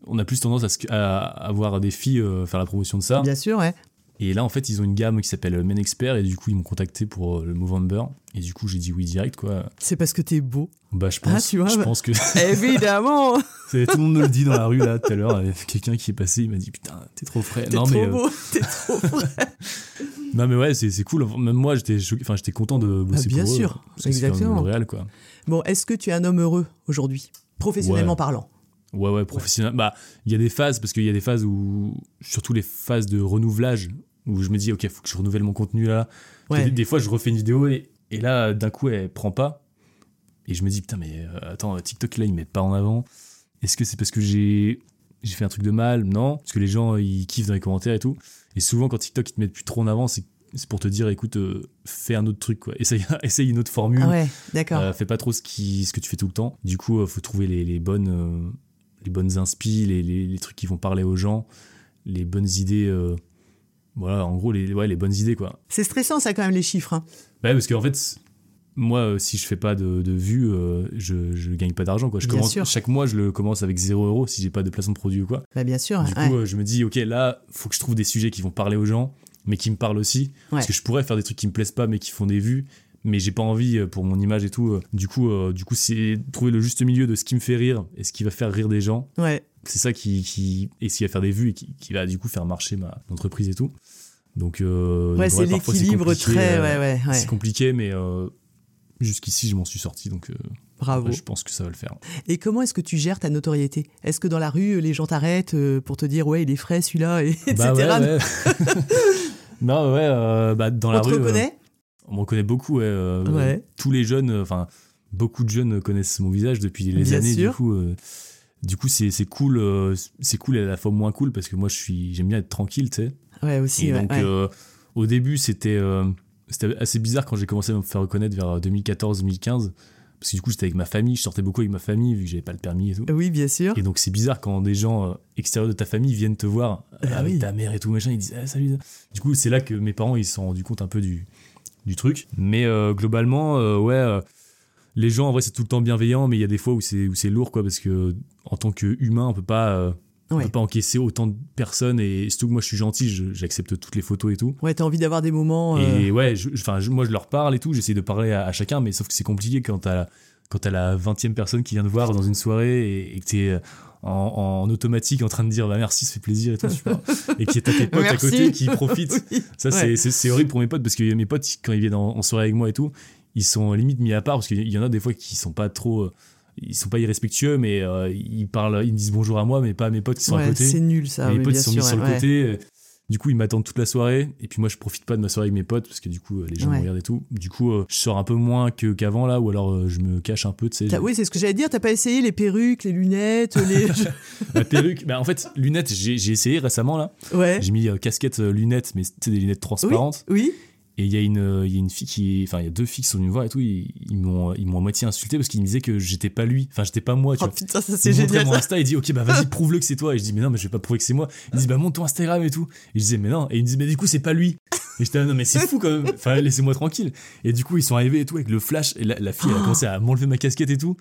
on a plus tendance à, se- à avoir des filles euh, faire la promotion de ça. Bien sûr, ouais. Et là, en fait, ils ont une gamme qui s'appelle Men Expert et du coup, ils m'ont contacté pour euh, le Movember. Et du coup, j'ai dit oui direct, quoi. C'est parce que t'es beau. Bah, je Ah, pense, tu vois, je bah- pense que Évidemment. tout le monde me le dit dans la rue là tout à l'heure. Il y a Quelqu'un qui est passé, il m'a dit putain, t'es trop frais. T'es Non trop mais, euh, beau. T'es trop vrai. non mais ouais, c'est c'est cool. Même moi, j'étais enfin, j'étais content de bosser Ah, bien pour eux, sûr, parce que exactement. L'Oréal, quoi. Bon, est-ce que tu es un homme heureux aujourd'hui, professionnellement Ouais. parlant? Ouais, ouais, professionnel. Bah, il y a des phases, parce qu'il y a des phases où, surtout les phases de renouvelage, où je me dis, ok, faut que je renouvelle mon contenu là. Ouais. Des, des fois, je refais une vidéo et, et là, d'un coup, elle prend pas. Et je me dis, putain, mais euh, attends, TikTok, là, ils mettent pas en avant. Est-ce que c'est parce que j'ai j'ai fait un truc de mal? Non. Parce que les gens, ils kiffent dans les commentaires et tout. Et souvent, quand TikTok, ils te mettent plus trop en avant, c'est c'est pour te dire, écoute, euh, fais un autre truc, quoi. Essaye, essaye une autre formule. Ah ouais, d'accord. Euh, fais pas trop ce, qui, ce que tu fais tout le temps. Du coup, il faut trouver les, les bonnes, euh, les bonnes inspi, les, les, les trucs qui vont parler aux gens, les bonnes idées. euh, voilà, en gros, les, ouais, les bonnes idées, quoi. C'est stressant, ça, quand même, les chiffres. hein. Bah, parce qu'en fait, moi, euh, si je fais pas de, de vues, euh, je, je gagne pas d'argent, quoi. Je Bien commence, sûr. chaque mois, je le commence avec 0 euros si j'ai pas de placement de produit ou quoi. Bah, bien sûr. Du ouais. coup, je me dis, ok, là, faut que je trouve des sujets qui vont parler aux gens, mais qui me parlent aussi. Parce que je pourrais faire des trucs qui me plaisent pas, mais qui font des vues. Mais j'ai pas envie euh, pour mon image et tout. euh. Du coup, euh, du coup, c'est trouver le juste milieu de ce qui me fait rire et ce qui va faire rire des gens. Ouais. C'est ça qui, qui et ce qui va faire des vues et qui, qui va du coup faire marcher ma entreprise et tout. Donc, euh, Ouais, c'est l'équilibre très. Ouais, ouais, ouais. C'est compliqué, mais euh, jusqu'ici, je m'en suis sorti. Donc, Bravo. je pense que ça va le faire. Et comment est-ce que tu gères ta notoriété? Est-ce que dans la rue, les gens t'arrêtent pour te dire, ouais, il est frais celui-là, et, etc. Bah ouais, ouais. non, ouais, euh, bah, dans On la te rue. reconnaît? On me connaît beaucoup, ouais. euh, Ouais. Tous les jeunes, euh, enfin, beaucoup de jeunes connaissent mon visage depuis les Bien années. sûr. Du coup, euh, du coup, c'est cool, euh, c'est cool et à la fois moins cool parce que moi, je suis, j'aime bien être tranquille, tu sais. Ouais, aussi. Et ouais, donc, ouais. euh, au début, c'était euh, c'était assez bizarre quand j'ai commencé à me faire reconnaître vers 2014-2015. Parce que du coup, j'étais avec ma famille, je sortais beaucoup avec ma famille vu que j'avais pas le permis et tout. Oui, bien sûr. Et donc, c'est bizarre quand des gens extérieurs de ta famille viennent te voir euh, Ah avec oui. ta mère et tout, machin, ils disent ah, salut. Du coup, c'est là que mes parents ils se sont rendus compte un peu du, du truc. Mais euh, globalement, euh, ouais, euh, les gens en vrai, c'est tout le temps bienveillant, mais il y a des fois où c'est où c'est lourd, quoi, parce que en tant qu'humain, on peut pas. euh, on peut pas encaisser autant de personnes et surtout que moi je suis gentil, j'accepte toutes les photos et tout. Ouais, t'as envie d'avoir des moments. euh, Et ouais, je- enfin, moi je leur parle et tout, j'essaie de parler à, à chacun, mais sauf que c'est compliqué quand t'as quand t'as la 20 e personne qui vient te voir dans une soirée et, et que t'es en, en automatique en train de dire bah merci, ça fait plaisir et tout, super. et qui est tes potes à côté qui profitent. oui. Ça, Ouais. c'est- horrible pour mes potes parce que mes potes, quand ils viennent en, en soirée avec moi et tout, ils sont limite mis à part parce qu'il y en a des fois qui sont pas trop. euh, Ils sont pas irrespectueux, mais euh, ils parlent, ils me disent bonjour à moi, mais pas à mes potes qui sont à côté. c'est nul ça. mes potes sont sûr, mis sur le côté. Du coup, ils m'attendent toute la soirée. Et puis moi, je profite pas de ma soirée avec mes potes parce que du coup, euh, les gens Ouais. me regardent et tout. Du coup, euh, je sors un peu moins que- qu'avant là, ou alors euh, je me cache un peu, tu sais. Oui, c'est ce que j'allais dire. T'as pas essayé les perruques, les lunettes, les. Ma perruque. Bah, en fait, lunettes, j'ai j'ai essayé récemment là. ouais. J'ai mis euh, casquette, lunettes, mais c'est des lunettes transparentes. Oui. Et il y a une, euh, il y a une fille qui, enfin, il y a deux filles qui sont venues me voir et tout. Ils, ils m'ont, ils m'ont à moitié insulté parce qu'ils me disaient que j'étais pas lui. Enfin, j'étais pas moi, tu Oh vois. putain, ça c'est génial. mon. Insta, il dit ok bah vas-y prouve-le que c'est toi et je dis mais non mais je vais pas prouver que c'est moi. Il dit bah monte ton Instagram et tout. Et je disais mais non et il me dit mais du coup c'est pas lui. Et j'étais là, non mais c'est fou quand même. Enfin laissez-moi tranquille. Et du coup ils sont arrivés et tout avec le flash et la, la fille elle a commencé à m'enlever ma casquette et tout.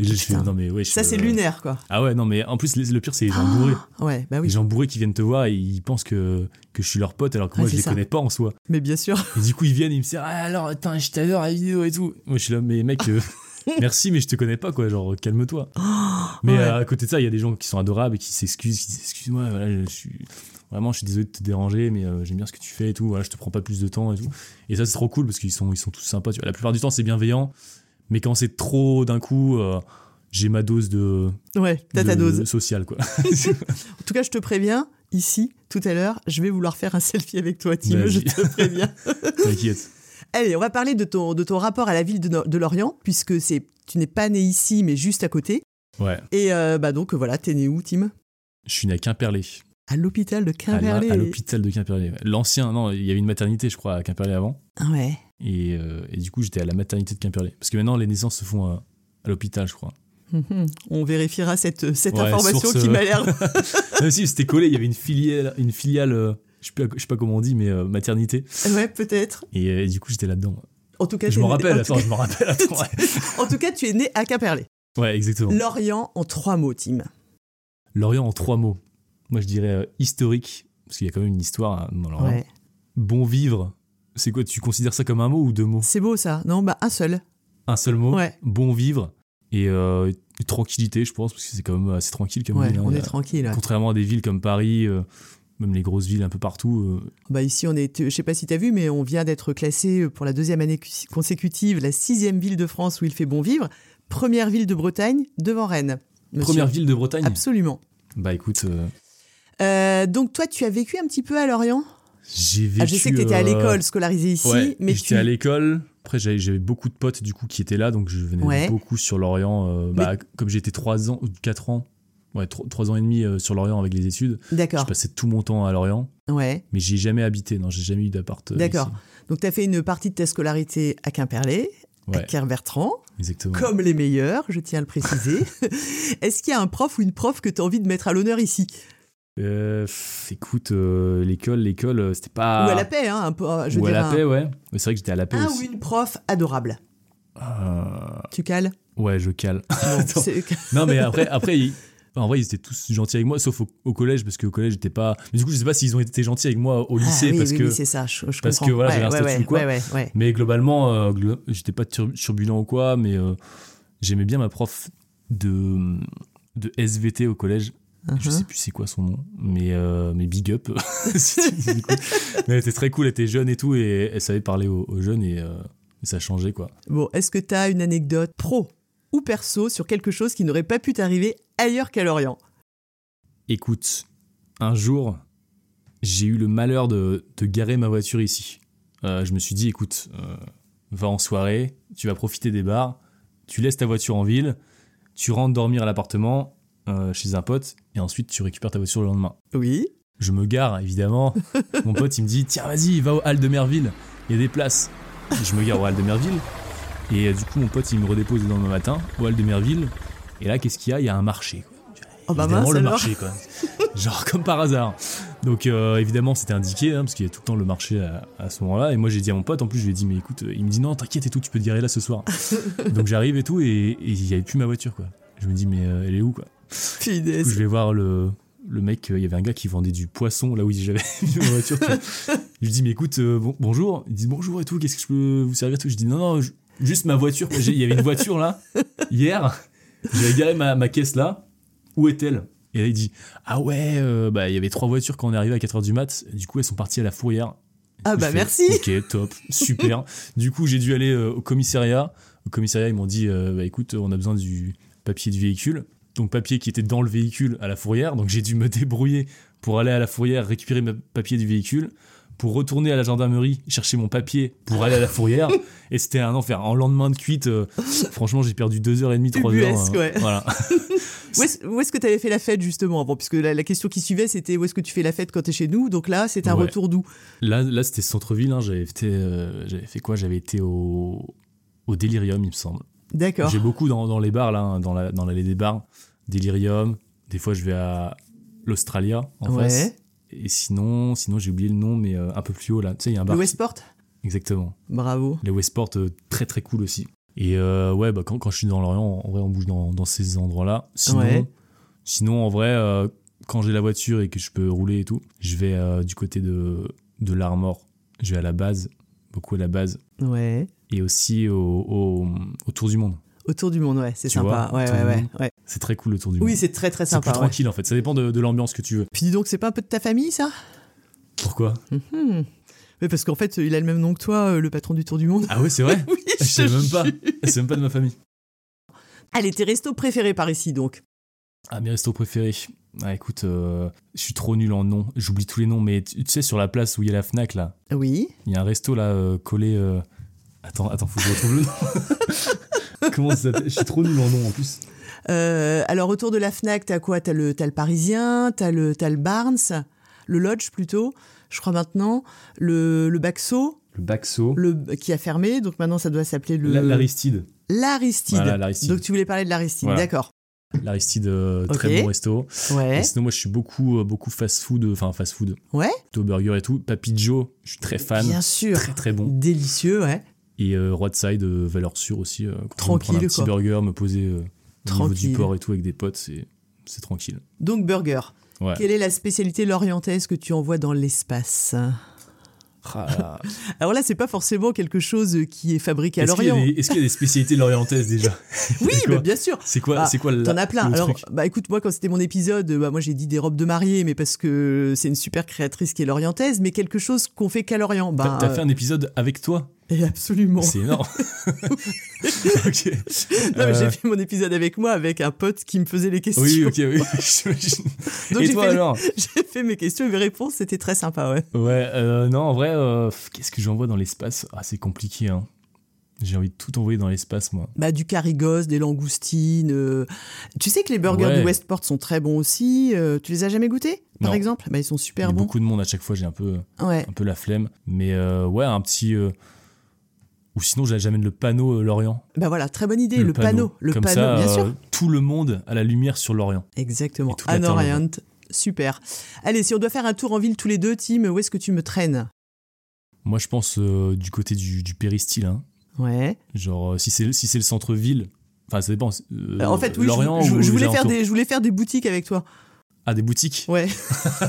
Et je fais Putain. non mais ouais. Ça c'est lunaire quoi. Ah ouais non mais en plus le pire c'est les gens bourrés. Ouais, bah Les gens bourrés qui viennent te voir et ils pensent que que je suis leur pote alors que Ah, moi c'est je les ça. connais pas en soi. Mais bien sûr. Et du coup ils viennent et ils me disent ah alors attends je t'adore la vidéo et tout. Moi je suis là mais mec. euh, Merci, mais je te connais pas, quoi. Genre, calme-toi. Mais Ouais. euh, à côté de ça, il y a des gens qui sont adorables et qui s'excusent, qui disent excuse-moi, voilà, je suis vraiment, je suis désolé de te déranger, mais euh, j'aime bien ce que tu fais et tout. Voilà, je te prends pas plus de temps et tout. Et ça, c'est trop cool parce qu'ils sont, ils sont tous sympas. Tu vois. La plupart du temps, c'est bienveillant, mais quand c'est trop d'un coup, euh, j'ai ma dose de, Ouais, t'as ta dose. sociale, quoi. En tout cas, je te préviens, ici, tout à l'heure, je vais vouloir faire un selfie avec toi, Tim. Je te préviens. T'inquiète. Allez, on va parler de ton, de ton rapport à la ville de, de Lorient, puisque c'est, tu n'es pas né ici, mais juste à côté. Ouais, Et euh, bah donc voilà, t'es né où, Tim? Je suis né à Quimperlé, À l'hôpital de Quimperlé. à l'hôpital de Quimperlé. L'ancien, non, il y avait une maternité, je crois, à Quimperlé avant. Ah ouais. Et, euh, et du coup, j'étais à la maternité de Quimperlé. Parce que maintenant, les naissances se font à, à l'hôpital, je crois. On vérifiera cette, cette Ouais, information source, qui m'a l'air. Si c'était collé, il y avait une filiale, une filiale euh, je sais, je sais pas comment on dit, mais euh, maternité. ouais, peut-être. Et, du coup, j'étais là-dedans. En tout cas, Je m'en rappelle, attends, je m'en rappelle. Attends, ouais. cas- En tout cas, tu es né à Quimperlé. Ouais, exactement. Lorient en trois mots, Tim. Lorient en trois mots. Moi, je dirais euh, historique, parce qu'il y a quand même une histoire hein. Ouais. Bon vivre, c'est quoi Tu considères ça comme un mot ou deux mots? C'est beau ça. Non, bah un seul. Un seul mot? Ouais. Bon vivre. Et, euh, tranquillité, je pense, parce que c'est quand même assez tranquille comme Ouais, ville. hein. on est a- tranquille. ouais. Contrairement à des villes comme Paris, euh, même les grosses villes un peu partout. euh, Bah ici, on est, je sais pas si tu as vu, mais on vient d'être classé pour la deuxième année consécutive la sixième ville de France où il fait bon vivre, première ville de Bretagne devant Rennes. Monsieur. Première ville de Bretagne? Absolument. Bah écoute, euh, donc toi, tu as vécu un petit peu à Lorient? J'ai vécu. Ah, Je sais que tu étais à euh, l'école, scolarisé ici, Ouais, mais j'étais tu... à l'école après, j'avais beaucoup de potes du coup qui étaient là, donc je venais Ouais. beaucoup sur Lorient. euh, bah, comme j'étais 3 ans, ou 4 ans, ouais, 3, ans et demi sur Lorient avec les études, je D'accord. passais tout mon temps à Lorient, Ouais. mais j'y ai jamais habité. Non, j'ai jamais eu d'appart. D'accord. Donc, tu as fait une partie de ta scolarité à Quimperlé, à Kerbertrand, exactement. comme les meilleurs, je tiens à le préciser. Est-ce qu'il y a un prof ou une prof que tu as envie de mettre à l'honneur ici? Euh, écoute, euh, l'école, l'école, euh, c'était pas. Ou à la paix, hein, un peu, je Ou à la un- paix, ouais. Mais c'est vrai que j'étais à la paix Un ou une prof adorable. Euh, Tu cales? ouais, je cale. C'est- non, mais après, après ils- en vrai, ils étaient tous gentils avec moi, sauf au, au collège, parce qu'au collège, j'étais pas. Mais du coup, je sais pas s'ils ont été gentils avec moi au lycée, Ah oui, parce oui, que. oui, c'est ça, je, je parce comprends. que, voilà, Ouais, j'avais un ouais, statut ouais, ou quoi. ouais, ouais, ouais. Mais globalement, glo- j'étais pas tur- turbulent ou quoi, mais j'aimais bien ma prof de, de SVT au collège. Je Mhm. sais plus c'est quoi son nom, mais, euh, mais big up. si mais elle était très cool, elle était jeune et tout, et elle savait parler aux, aux jeunes, et, euh, et ça changeait quoi. Bon, est-ce que tu as une anecdote pro ou perso sur quelque chose qui n'aurait pas pu t'arriver ailleurs qu'à Lorient? Écoute, un jour, j'ai eu le malheur de, de garer ma voiture ici. Euh, je me suis dit, écoute, va en soirée, tu vas profiter des bars, tu laisses ta voiture en ville, tu rentres dormir à l'appartement euh, chez un pote, et ensuite tu récupères ta voiture le lendemain. Oui. Je me gare, évidemment. Mon pote, il me dit, tiens, vas-y, va au hall de Merville, il y a des places. Je me gare au hall de Merville, et euh, du coup, mon pote, il me redépose le lendemain matin au hall de Merville, et là, qu'est-ce qu'il y a? Il y a un marché. Oh bah mince le marché quoi. Genre comme par hasard. Donc euh, évidemment c'était indiqué hein, parce qu'il y a tout le temps le marché à, à ce moment-là et moi j'ai dit à mon pote en plus je lui ai dit mais écoute il me dit non t'inquiète et tout tu peux te garer là ce soir. Donc j'arrive et tout et et il y avait plus ma voiture quoi. Je me dis mais euh, elle est où quoi? Je vais voir le le mec euh, il y avait un gars qui vendait du poisson là où j'avais mis ma voiture. Je lui dis mais écoute euh, bon- bonjour il dit bonjour et tout qu'est-ce que je peux vous servir et tout? Je dis non non ju- juste ma voiture il y avait une voiture là hier j'avais garé ma, ma caisse là où est-elle? Et là, il dit Ah ouais, euh, bah il y avait trois voitures quand on est arrivé à 4h du mat. Du coup, elles sont parties à la fourrière. Ah bah fais, merci. Ok, top, super. du coup, j'ai dû aller euh, au commissariat. Au commissariat, ils m'ont dit Bah écoute, on a besoin du papier du véhicule. Donc, papier qui était dans le véhicule à la fourrière. Donc, j'ai dû me débrouiller pour aller à la fourrière récupérer mon papier du véhicule. Pour retourner à la gendarmerie, chercher mon papier pour aller à la fourrière. Et c'était un enfer. En lendemain de cuite, euh, franchement, j'ai perdu 2h30, 3h. Ubuesque, ouais. Voilà. Où est-ce, où est-ce que tu avais fait la fête justement avant? Puisque la, la question qui suivait c'était où est-ce que tu fais la fête quand tu es chez nous? Donc là c'est un Ouais. retour d'où? Là, là c'était centre-ville. hein. J'avais fait, euh, j'avais fait quoi? J'avais été au, au Delirium, il me semble. D'accord. J'ai beaucoup dans, dans les bars, là, hein, dans, la, dans l'allée des bars. Delirium. Des fois, je vais à l'Australia, en Ouais. face. Et sinon, sinon j'ai oublié le nom, mais euh, un peu plus haut, là. Tu sais, il y a un bar. Le Westport? Exactement. Bravo. Les Westport, euh, très très cool aussi. Et euh, ouais, bah, quand, quand je suis dans l'Orient, en vrai, on bouge dans, dans ces endroits-là. Sinon, Ouais. sinon, en vrai, quand j'ai la voiture et que je peux rouler et tout, je vais du côté de, de l'Armor. Je vais à la base, beaucoup à la base. Ouais. Et aussi au, au, au Tour du Monde. Autour du monde, ouais, c'est sympa. ouais, ouais, ouais. C'est très cool le Tour du Oui, Monde. c'est très très C'est plus sympa. ouais. tranquille en fait. Ça dépend de, de l'ambiance que tu veux. Puis dis donc, c'est pas un peu de ta famille ça? Pourquoi? Mhm. Mais parce qu'en fait, il a le même nom que toi, euh, le patron du Tour du Monde. Ah ouais, c'est vrai oui, Je sais même pas. jure. C'est même pas de ma famille. Allez, tes restos préférés par ici donc Ah, mes restos préférés. Ah, écoute, euh, je suis trop nul en noms. J'oublie tous les noms, mais tu, tu sais, sur la place où il y a la Fnac, là, Oui. il y a un resto, là, euh, collé. euh, Attends, attends, faut que je retrouve le nom. Comment ça s'appelle? Je suis trop nul en noms en plus. Euh, alors, autour de la Fnac, t'as quoi? T'as le, t'as le Parisien, t'as le, t'as le Barnes, le Lodge plutôt, je crois maintenant, le, le Baxo, Le Baxo. le, qui a fermé, donc maintenant ça doit s'appeler le. La- L'Aristide. L'Aristide. Voilà, l'Aristide. Donc tu voulais parler de l'Aristide, Voilà. d'accord. L'Aristide, euh, très bon resto. Ouais. Et sinon, moi, je suis beaucoup, euh, beaucoup fast-food, enfin, fast-food. Ouais. Plutôt burger et tout. Papy Joe, je suis très fan. Bien sûr. Très, très bon. Délicieux, ouais. Et euh, Roadside, euh, valeur sûre aussi. euh, quand je me Tranquille, un petit quoi. burger, me poser euh, au niveau Tranquille. du port et tout avec des potes, c'est tranquille. Donc burger. Ouais. Quelle est la spécialité lorientaise que tu envoies dans l'espace? Ah. Alors là, c'est pas forcément quelque chose qui est fabriqué à a Lorient. est-ce qu'il y a des spécialités lorientaises déjà? Oui, mais bien sûr. C'est quoi, Bah, c'est quoi T'en as plein. le Alors, bah écoute, moi, quand c'était mon épisode, bah, moi j'ai dit des robes de mariée, mais parce que c'est une super créatrice qui est lorientaise, mais quelque chose qu'on fait qu'à Lorient. Bah, t'as fait un épisode avec toi? Euh, absolument. C'est énorme. ok. Non, mais Euh, j'ai fait mon épisode avec moi, avec un pote qui me faisait les questions. Oui, ok, oui. Donc Et j'ai toi fait, alors j'ai fait mes questions et mes réponses, c'était très sympa, ouais. Ouais, euh, non, en vrai, euh, qu'est-ce que j'envoie dans l'espace? Ah, c'est compliqué, hein. J'ai envie de tout envoyer dans l'espace, moi. Bah, du carigos, des langoustines. euh. Tu sais que les burgers Ouais. du Westport sont très bons aussi. euh, tu les as jamais goûtés, par Non. exemple? Bah, ils sont Il y super a bons. beaucoup de monde à chaque fois, j'ai un peu, Ouais. un peu la flemme. Mais euh, ouais, un petit. Euh, Ou sinon, j'amène le panneau euh, Lorient. Bah voilà, très bonne idée. Le, panneau. Le Comme panneau, ça, bien euh, sûr. tout le monde a la lumière sur Lorient. Exactement. terre Orient. Super. Allez, si on doit faire un tour en ville tous les deux, Tim, où est-ce que tu me traînes? Moi, je pense euh, du côté du, du péristyle. hein. Ouais. Genre, euh, si c'est si le centre-ville. Enfin, ça dépend. euh, en fait, oui, je, Lorient je- ou je voulais faire des, je voulais faire des boutiques avec toi. Ah, des boutiques? Ouais.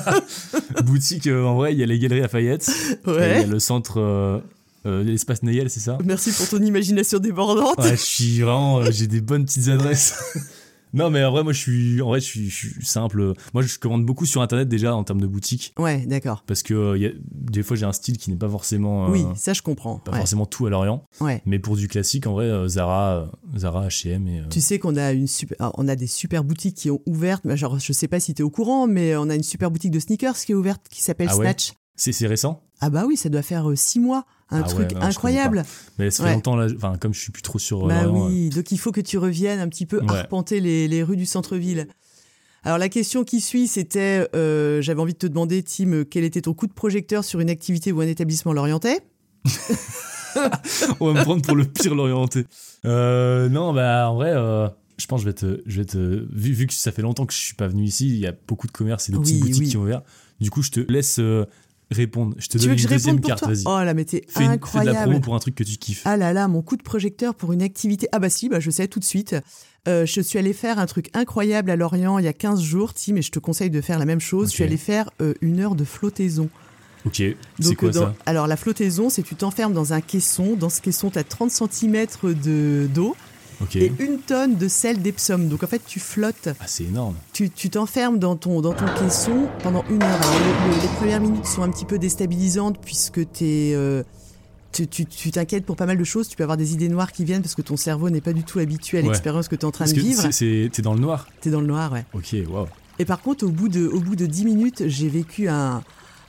boutiques, euh, en vrai, il y a les Galeries Lafayette. et Il y Ouais. a le centre. Euh, l'espace Nayel, c'est ça Merci pour ton imagination débordante. Ouais, je suis vraiment. euh, j'ai des bonnes petites adresses. non, mais en vrai, moi, je suis. En vrai, je suis, je suis simple. Moi, je commande beaucoup sur internet déjà en termes de boutique. Ouais, d'accord. Parce que euh, y a, des fois, j'ai un style qui n'est pas forcément. euh, Oui, ça je comprends. Pas Ouais. forcément tout à Lorient. Ouais. Mais pour du classique, en vrai, euh, Zara, Zara, H&M et. Tu sais qu'on a une super, ah, on a des super boutiques qui ont ouvertes. mais Genre, je sais pas si t'es au courant, mais on a une super boutique de sneakers qui est ouverte, qui s'appelle Ah ouais Snatch. C'est récent Ah bah oui, ça doit faire euh, six mois, un Ah truc incroyable. Mais ça fait Ouais. longtemps là. Enfin, comme je suis plus trop sur euh, Bah oui, donc il faut que tu reviennes un petit peu Ouais. arpenter les, les rues du centre-ville. Alors la question qui suit, c'était, euh, j'avais envie de te demander, Tim, euh, quel était ton coup de projecteur sur une activité ou un établissement lorientais? Euh, On va me prendre pour le pire Lorientais. Euh, non, bah en vrai. euh, Je pense que je vais te, je vais te vu, vu que ça fait longtemps que je suis pas venu ici, il y a beaucoup de commerces et de petites boutiques oui. qui ont ouvert. Du coup, je te laisse euh, répondre. Je te Tu donne veux que une je deuxième pour carte, vas-y. Oh là, mais t'es Fais, une- fais de la incroyable. promo pour un truc que tu kiffes. Ah là là, mon coup de projecteur pour une activité. Ah bah si, bah je sais tout de suite. Euh, je suis allée faire un truc incroyable à Lorient il y a 15 jours, Tim, et je te conseille de faire la même chose. Je suis allée faire euh, une heure de flottaison. Ok, c'est quoi euh, dans- ça? Alors la flottaison, c'est tu t'enfermes dans un caisson. Dans ce caisson, tu as 30 cm de et une tonne de sel d'Epsom. Donc en fait, tu flottes. Ah, c'est énorme. Tu t'enfermes dans ton, dans ton caisson pendant une heure. Alors, le- le- les premières minutes sont un petit peu déstabilisantes puisque t'es, euh, tu t'inquiètes pour pas mal de choses. Tu peux avoir des idées noires qui viennent parce que ton cerveau n'est pas du tout habitué à Ouais. l'expérience que tu es en train Parce de vivre. t'es dans le noir. T'es dans le noir, ouais. Ok, waouh. Et par contre, au bout de, au bout de 10 minutes, j'ai vécu un,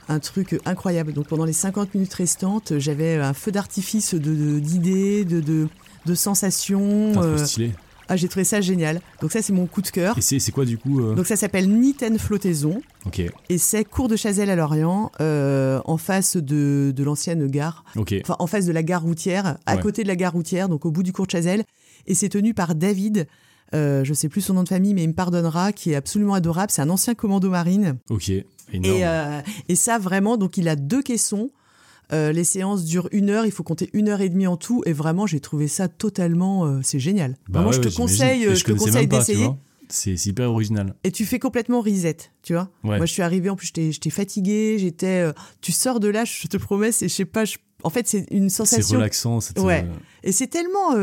un truc incroyable. Donc pendant les 50 minutes restantes, j'avais un feu d'artifice d'idées, de, de, de sensations. Putain, euh, trop stylé. ah, j'ai trouvé ça génial. Donc ça, c'est mon coup de cœur. Et c'est c'est quoi du coup euh, Donc ça s'appelle Niten Flottaison Ok, et c'est cours de Chazelle à Lorient, euh, en face de, de l'ancienne gare, ok. enfin en face de la gare routière, à Ouais. côté de la gare routière, donc au bout du cours de Chazelle. Et c'est tenu par David. Euh, je sais plus son nom de famille, mais il me pardonnera, qui est absolument adorable. C'est un ancien commando marine. Ok, énorme. Et, et ça, vraiment, donc il a deux caissons. Euh, les séances durent une heure, il faut compter une heure et demie en tout. Et vraiment, j'ai trouvé ça totalement. euh, c'est génial. Bah vraiment, ouais, je te ouais, conseille, euh, je je te conseille d'essayer. C'est hyper original. Et tu fais complètement reset, tu vois. Ouais. Moi, je suis arrivée, en plus, j'étais fatiguée, j'étais. euh, tu sors de là, je te promets, c'est, je sais pas, je- en fait, c'est une C'est sensation. relaxant. c'est, Ouais. euh, Et c'est tellement.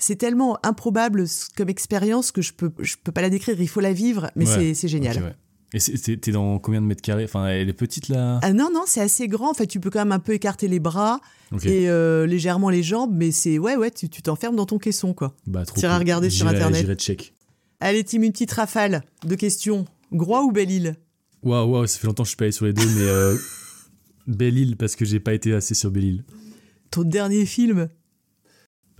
c'est tellement improbable comme expérience que je peux, je peux pas la décrire, il faut la vivre, mais Ouais. c'est, génial. ouais. Et t'es dans combien de mètres carrés? Enfin, elle est petite là? Ah non, non, c'est assez grand. En fait, tu peux quand même un peu écarter les bras et euh, légèrement les jambes, mais c'est ouais, ouais, tu t'enfermes dans ton caisson, quoi. Bah, trop t'iras cool. regarder sur Internet. J'irai check. Allez, Tim, une petite rafale de questions. Groix ou Belle-Île Waouh, waouh, ça fait longtemps que je suis pas allé sur les deux, mais euh, Belle-Île, parce que j'ai pas été assez sur Belle-Île. Ton dernier film?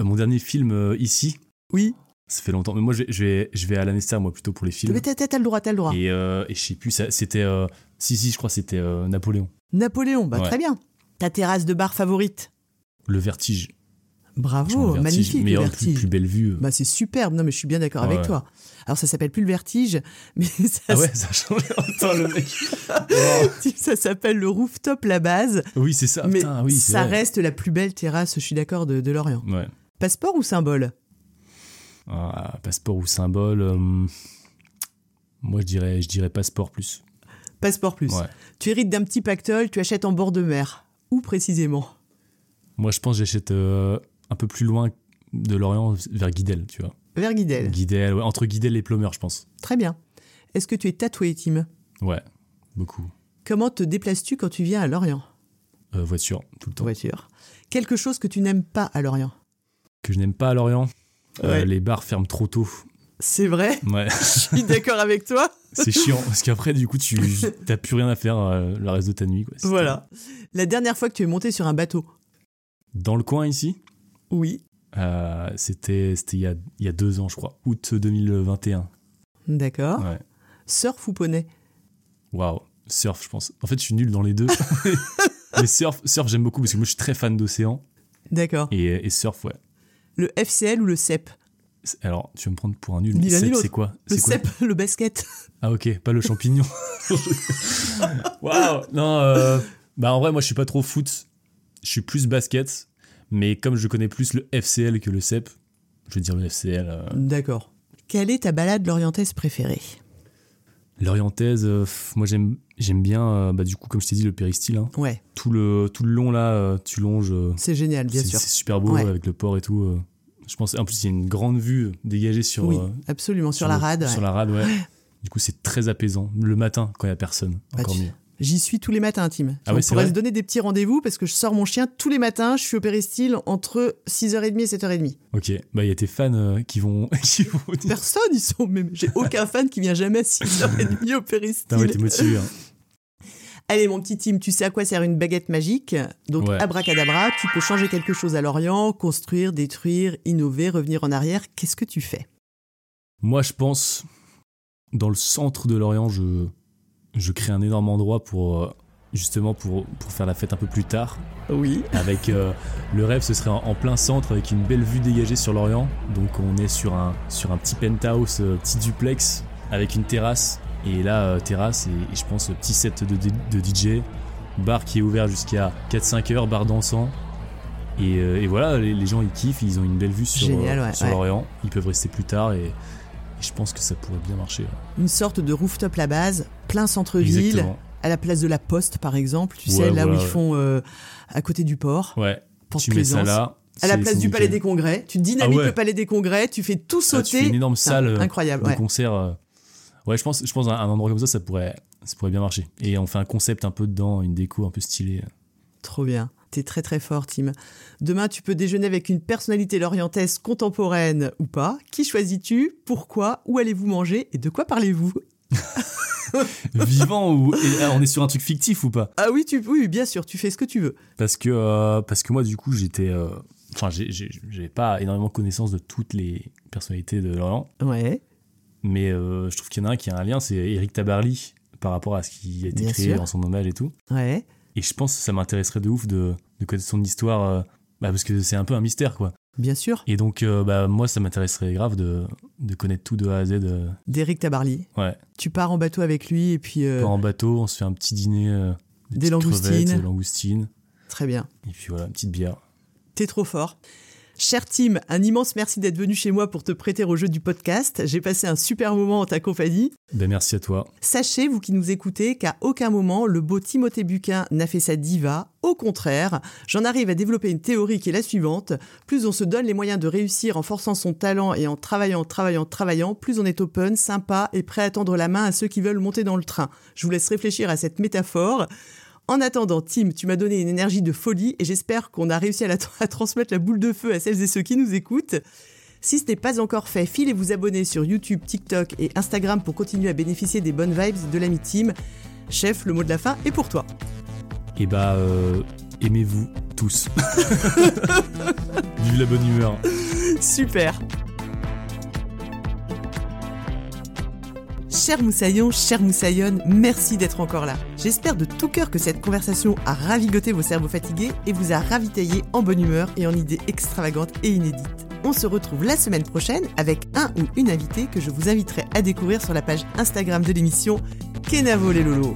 Euh, mon dernier film euh, ici, Oui. Ça fait longtemps. Mais moi, je vais, je vais, je vais à l'Anester, moi, plutôt pour les films. Mais t'as, le droit, t'as le droit. Et, euh, et je sais plus, ça- c'était. euh, si, si, je crois que c'était euh, Napoléon. Napoléon, bah Ouais. très bien. Ta terrasse de bar favorite Le Vertige. Bravo, le Vertige. Oh, magnifique le Meilleur, vertige. plus, plus belle vue. Bah c'est superbe, non mais je suis bien d'accord avec ouais. toi. Alors ça s'appelle plus le vertige, mais ça, ah ouais, ça a changé. Attends, le mec. Wow. ça s'appelle le rooftop la base, Oui, c'est ça. mais Putain, oui, c'est ça vrai. reste la plus belle terrasse, je suis d'accord, de, de Lorient. Ouais. Passeport ou symbole? Ah, passeport ou symbole euh, Moi, je dirais, je dirais passeport plus. Passeport plus. Ouais. Tu hérites d'un petit pactole, tu achètes en bord de mer. Où précisément? Moi, je pense que j'achète euh, un peu plus loin de Lorient, vers Guidel, tu vois. Vers Guidel. Guidel, ouais, entre Guidel et Plomeur, je pense. Très bien. Est-ce que tu es tatoué, Tim? Ouais, beaucoup. Comment te déplaces-tu quand tu viens à Lorient? Euh, voiture, tout le temps. Voiture. Quelque chose que tu n'aimes pas à Lorient? Que je n'aime pas à Lorient? Euh, Ouais. les bars ferment trop tôt. C'est vrai? Ouais, Je suis d'accord avec toi. c'est chiant parce qu'après, du coup, tu t'as plus rien à faire euh, le reste de ta nuit. Quoi. Voilà. La dernière fois que tu es monté sur un bateau? Dans le coin ici, Oui. Euh, c'était il y a, il y a deux ans, je crois, août 2021. D'accord. Ouais. Surf ou poney? Waouh, surf, je pense. En fait, je suis nul dans les deux. Mais surf, surf j'aime beaucoup parce que moi, je suis très fan d'océan. D'accord. Et, et surf, ouais. Le FCL ou le CEP Alors, tu vas me prendre pour un nul. Ni Cep, l'autre. c'est quoi? Le CEP, le basket. Ah, ok, pas le champignon. Waouh Non, euh, bah en vrai, moi, je suis pas trop foot. Je suis plus basket. Mais comme je connais plus le FCL que le CEP, je vais dire le FCL. euh, D'accord. Quelle est ta balade lorientaise préférée? L'orientaise, euh, moi, j'aime j'aime bien, euh, bah, du coup, comme je t'ai dit, le péristyle. hein. Ouais, Tout, le, tout le long, là, euh, tu longes. euh, c'est génial, bien c'est sûr. c'est super beau Ouais. avec le port et tout. euh. Je pense, en plus, il y a une grande vue dégagée sur, oui, euh, absolument, sur, la le- rade. Sur ouais. la rade, ouais. Du coup, c'est très apaisant. Le matin, quand il y a personne, Bah, encore tu- mieux. J'y suis tous les matins, Tim. Ah On pourrait se donner des petits rendez-vous parce que je sors mon chien tous les matins. Je suis au péristyle entre 6h30 et 7h30. Ok, bah il y a tes fans euh, qui vont, qui vont dire. Personne, ils sont même. J'ai aucun fan qui vient jamais à 6h30 au péristyle. Ouais, t'es motivé. hein. Allez, mon petit Tim, tu sais à quoi sert une baguette magique? Donc, Ouais. abracadabra, tu peux changer quelque chose à l'Orient, construire, détruire, innover, revenir en arrière. Qu'est-ce que tu fais? Moi, je pense, dans le centre de l'Orient, je, je crée un énorme endroit pour, euh, justement, pour, pour faire la fête un peu plus tard. Oui. Avec euh, le rêve, ce serait en, en plein centre, avec une belle vue dégagée sur l'Orient. Donc, on est sur un, sur un petit penthouse, euh, petit duplex, avec une terrasse. Et là, euh, terrasse, et, et je pense, petit set de, DJ, bar qui est ouvert jusqu'à 4-5 heures, bar dansant. Et, et voilà, les, les gens ils kiffent, ils ont une belle vue sur, Génial, ouais, sur ouais. l'Orient. Ils peuvent rester plus tard et, et je pense que ça pourrait bien marcher. Une sorte de rooftop la base, plein centre-ville, à la place de la Poste, par exemple. Tu Ouais, sais, là où ils font euh, à côté du port. Ouais, tu mets ça Plaisance. là. À la place du Palais des Congrès, tu dynamites Ah ouais. le Palais des Congrès, tu fais tout Ah, tu sauter. fais une énorme salle euh, incroyable. de ouais. concert. euh. Ouais, je pense, je pense un, un endroit comme ça, ça pourrait, ça pourrait bien marcher. Et on fait un concept un peu dedans, une déco un peu stylée. Trop bien. T'es très très fort, Tim. Demain, tu peux déjeuner avec une personnalité lorientaise contemporaine ou pas. Qui choisis-tu? Pourquoi? Où allez-vous manger? Et de quoi parlez-vous? Vivant ou et, ah, on est sur un truc fictif ou pas? Ah oui, tu, oui, bien sûr, tu fais ce que tu veux. Parce que euh, parce que moi du coup j'étais, euh, enfin j'avais pas énormément connaissance de toutes les personnalités de Lorient, Ouais, mais euh, je trouve qu'il y en a un qui a un lien, c'est Eric Tabarly par rapport à ce qui a été Bien créé sûr. en son hommage et tout. ouais. Et je pense que ça m'intéresserait de ouf de, de connaître son histoire, euh, bah, parce que c'est un peu un mystère quoi. Bien sûr. Et donc euh, bah moi ça m'intéresserait grave de, de connaître tout de A à Z. euh, D'Éric Tabarly. ouais. Tu pars en bateau avec lui et puis. euh, Pas en bateau, on se fait un petit dîner, euh, Des petites langoustines. des langoustines, Très bien. et puis voilà une petite bière. T'es trop fort. Cher Tim, un immense merci d'être venu chez moi pour te prêter au jeu du podcast. J'ai passé un super moment en ta compagnie. Ben merci à toi. Sachez, vous qui nous écoutez, qu'à aucun moment le beau Timothée Buquin n'a fait sa diva. Au contraire, j'en arrive à développer une théorie qui est la suivante. Plus on se donne les moyens de réussir en forçant son talent et en travaillant, travaillant, travaillant, plus on est open, sympa et prêt à tendre la main à ceux qui veulent monter dans le train. Je vous laisse réfléchir à cette métaphore. En attendant, Tim, tu m'as donné une énergie de folie et j'espère qu'on a réussi à, la- à transmettre la boule de feu à celles et ceux qui nous écoutent. Si ce n'est pas encore fait, filez vous abonner sur YouTube, TikTok et Instagram pour continuer à bénéficier des bonnes vibes de l'ami Tim. Chef, le mot de la fin est pour toi. Et bah euh, aimez-vous tous. Vive la bonne humeur. Super Cher Moussaillon, cher Moussaillonne, merci d'être encore là. J'espère de tout cœur que cette conversation a ravigoté vos cerveaux fatigués et vous a ravitaillé en bonne humeur et en idées extravagantes et inédites. On se retrouve la semaine prochaine avec un ou une invitée que je vous inviterai à découvrir sur la page Instagram de l'émission Kenavo les Lolos.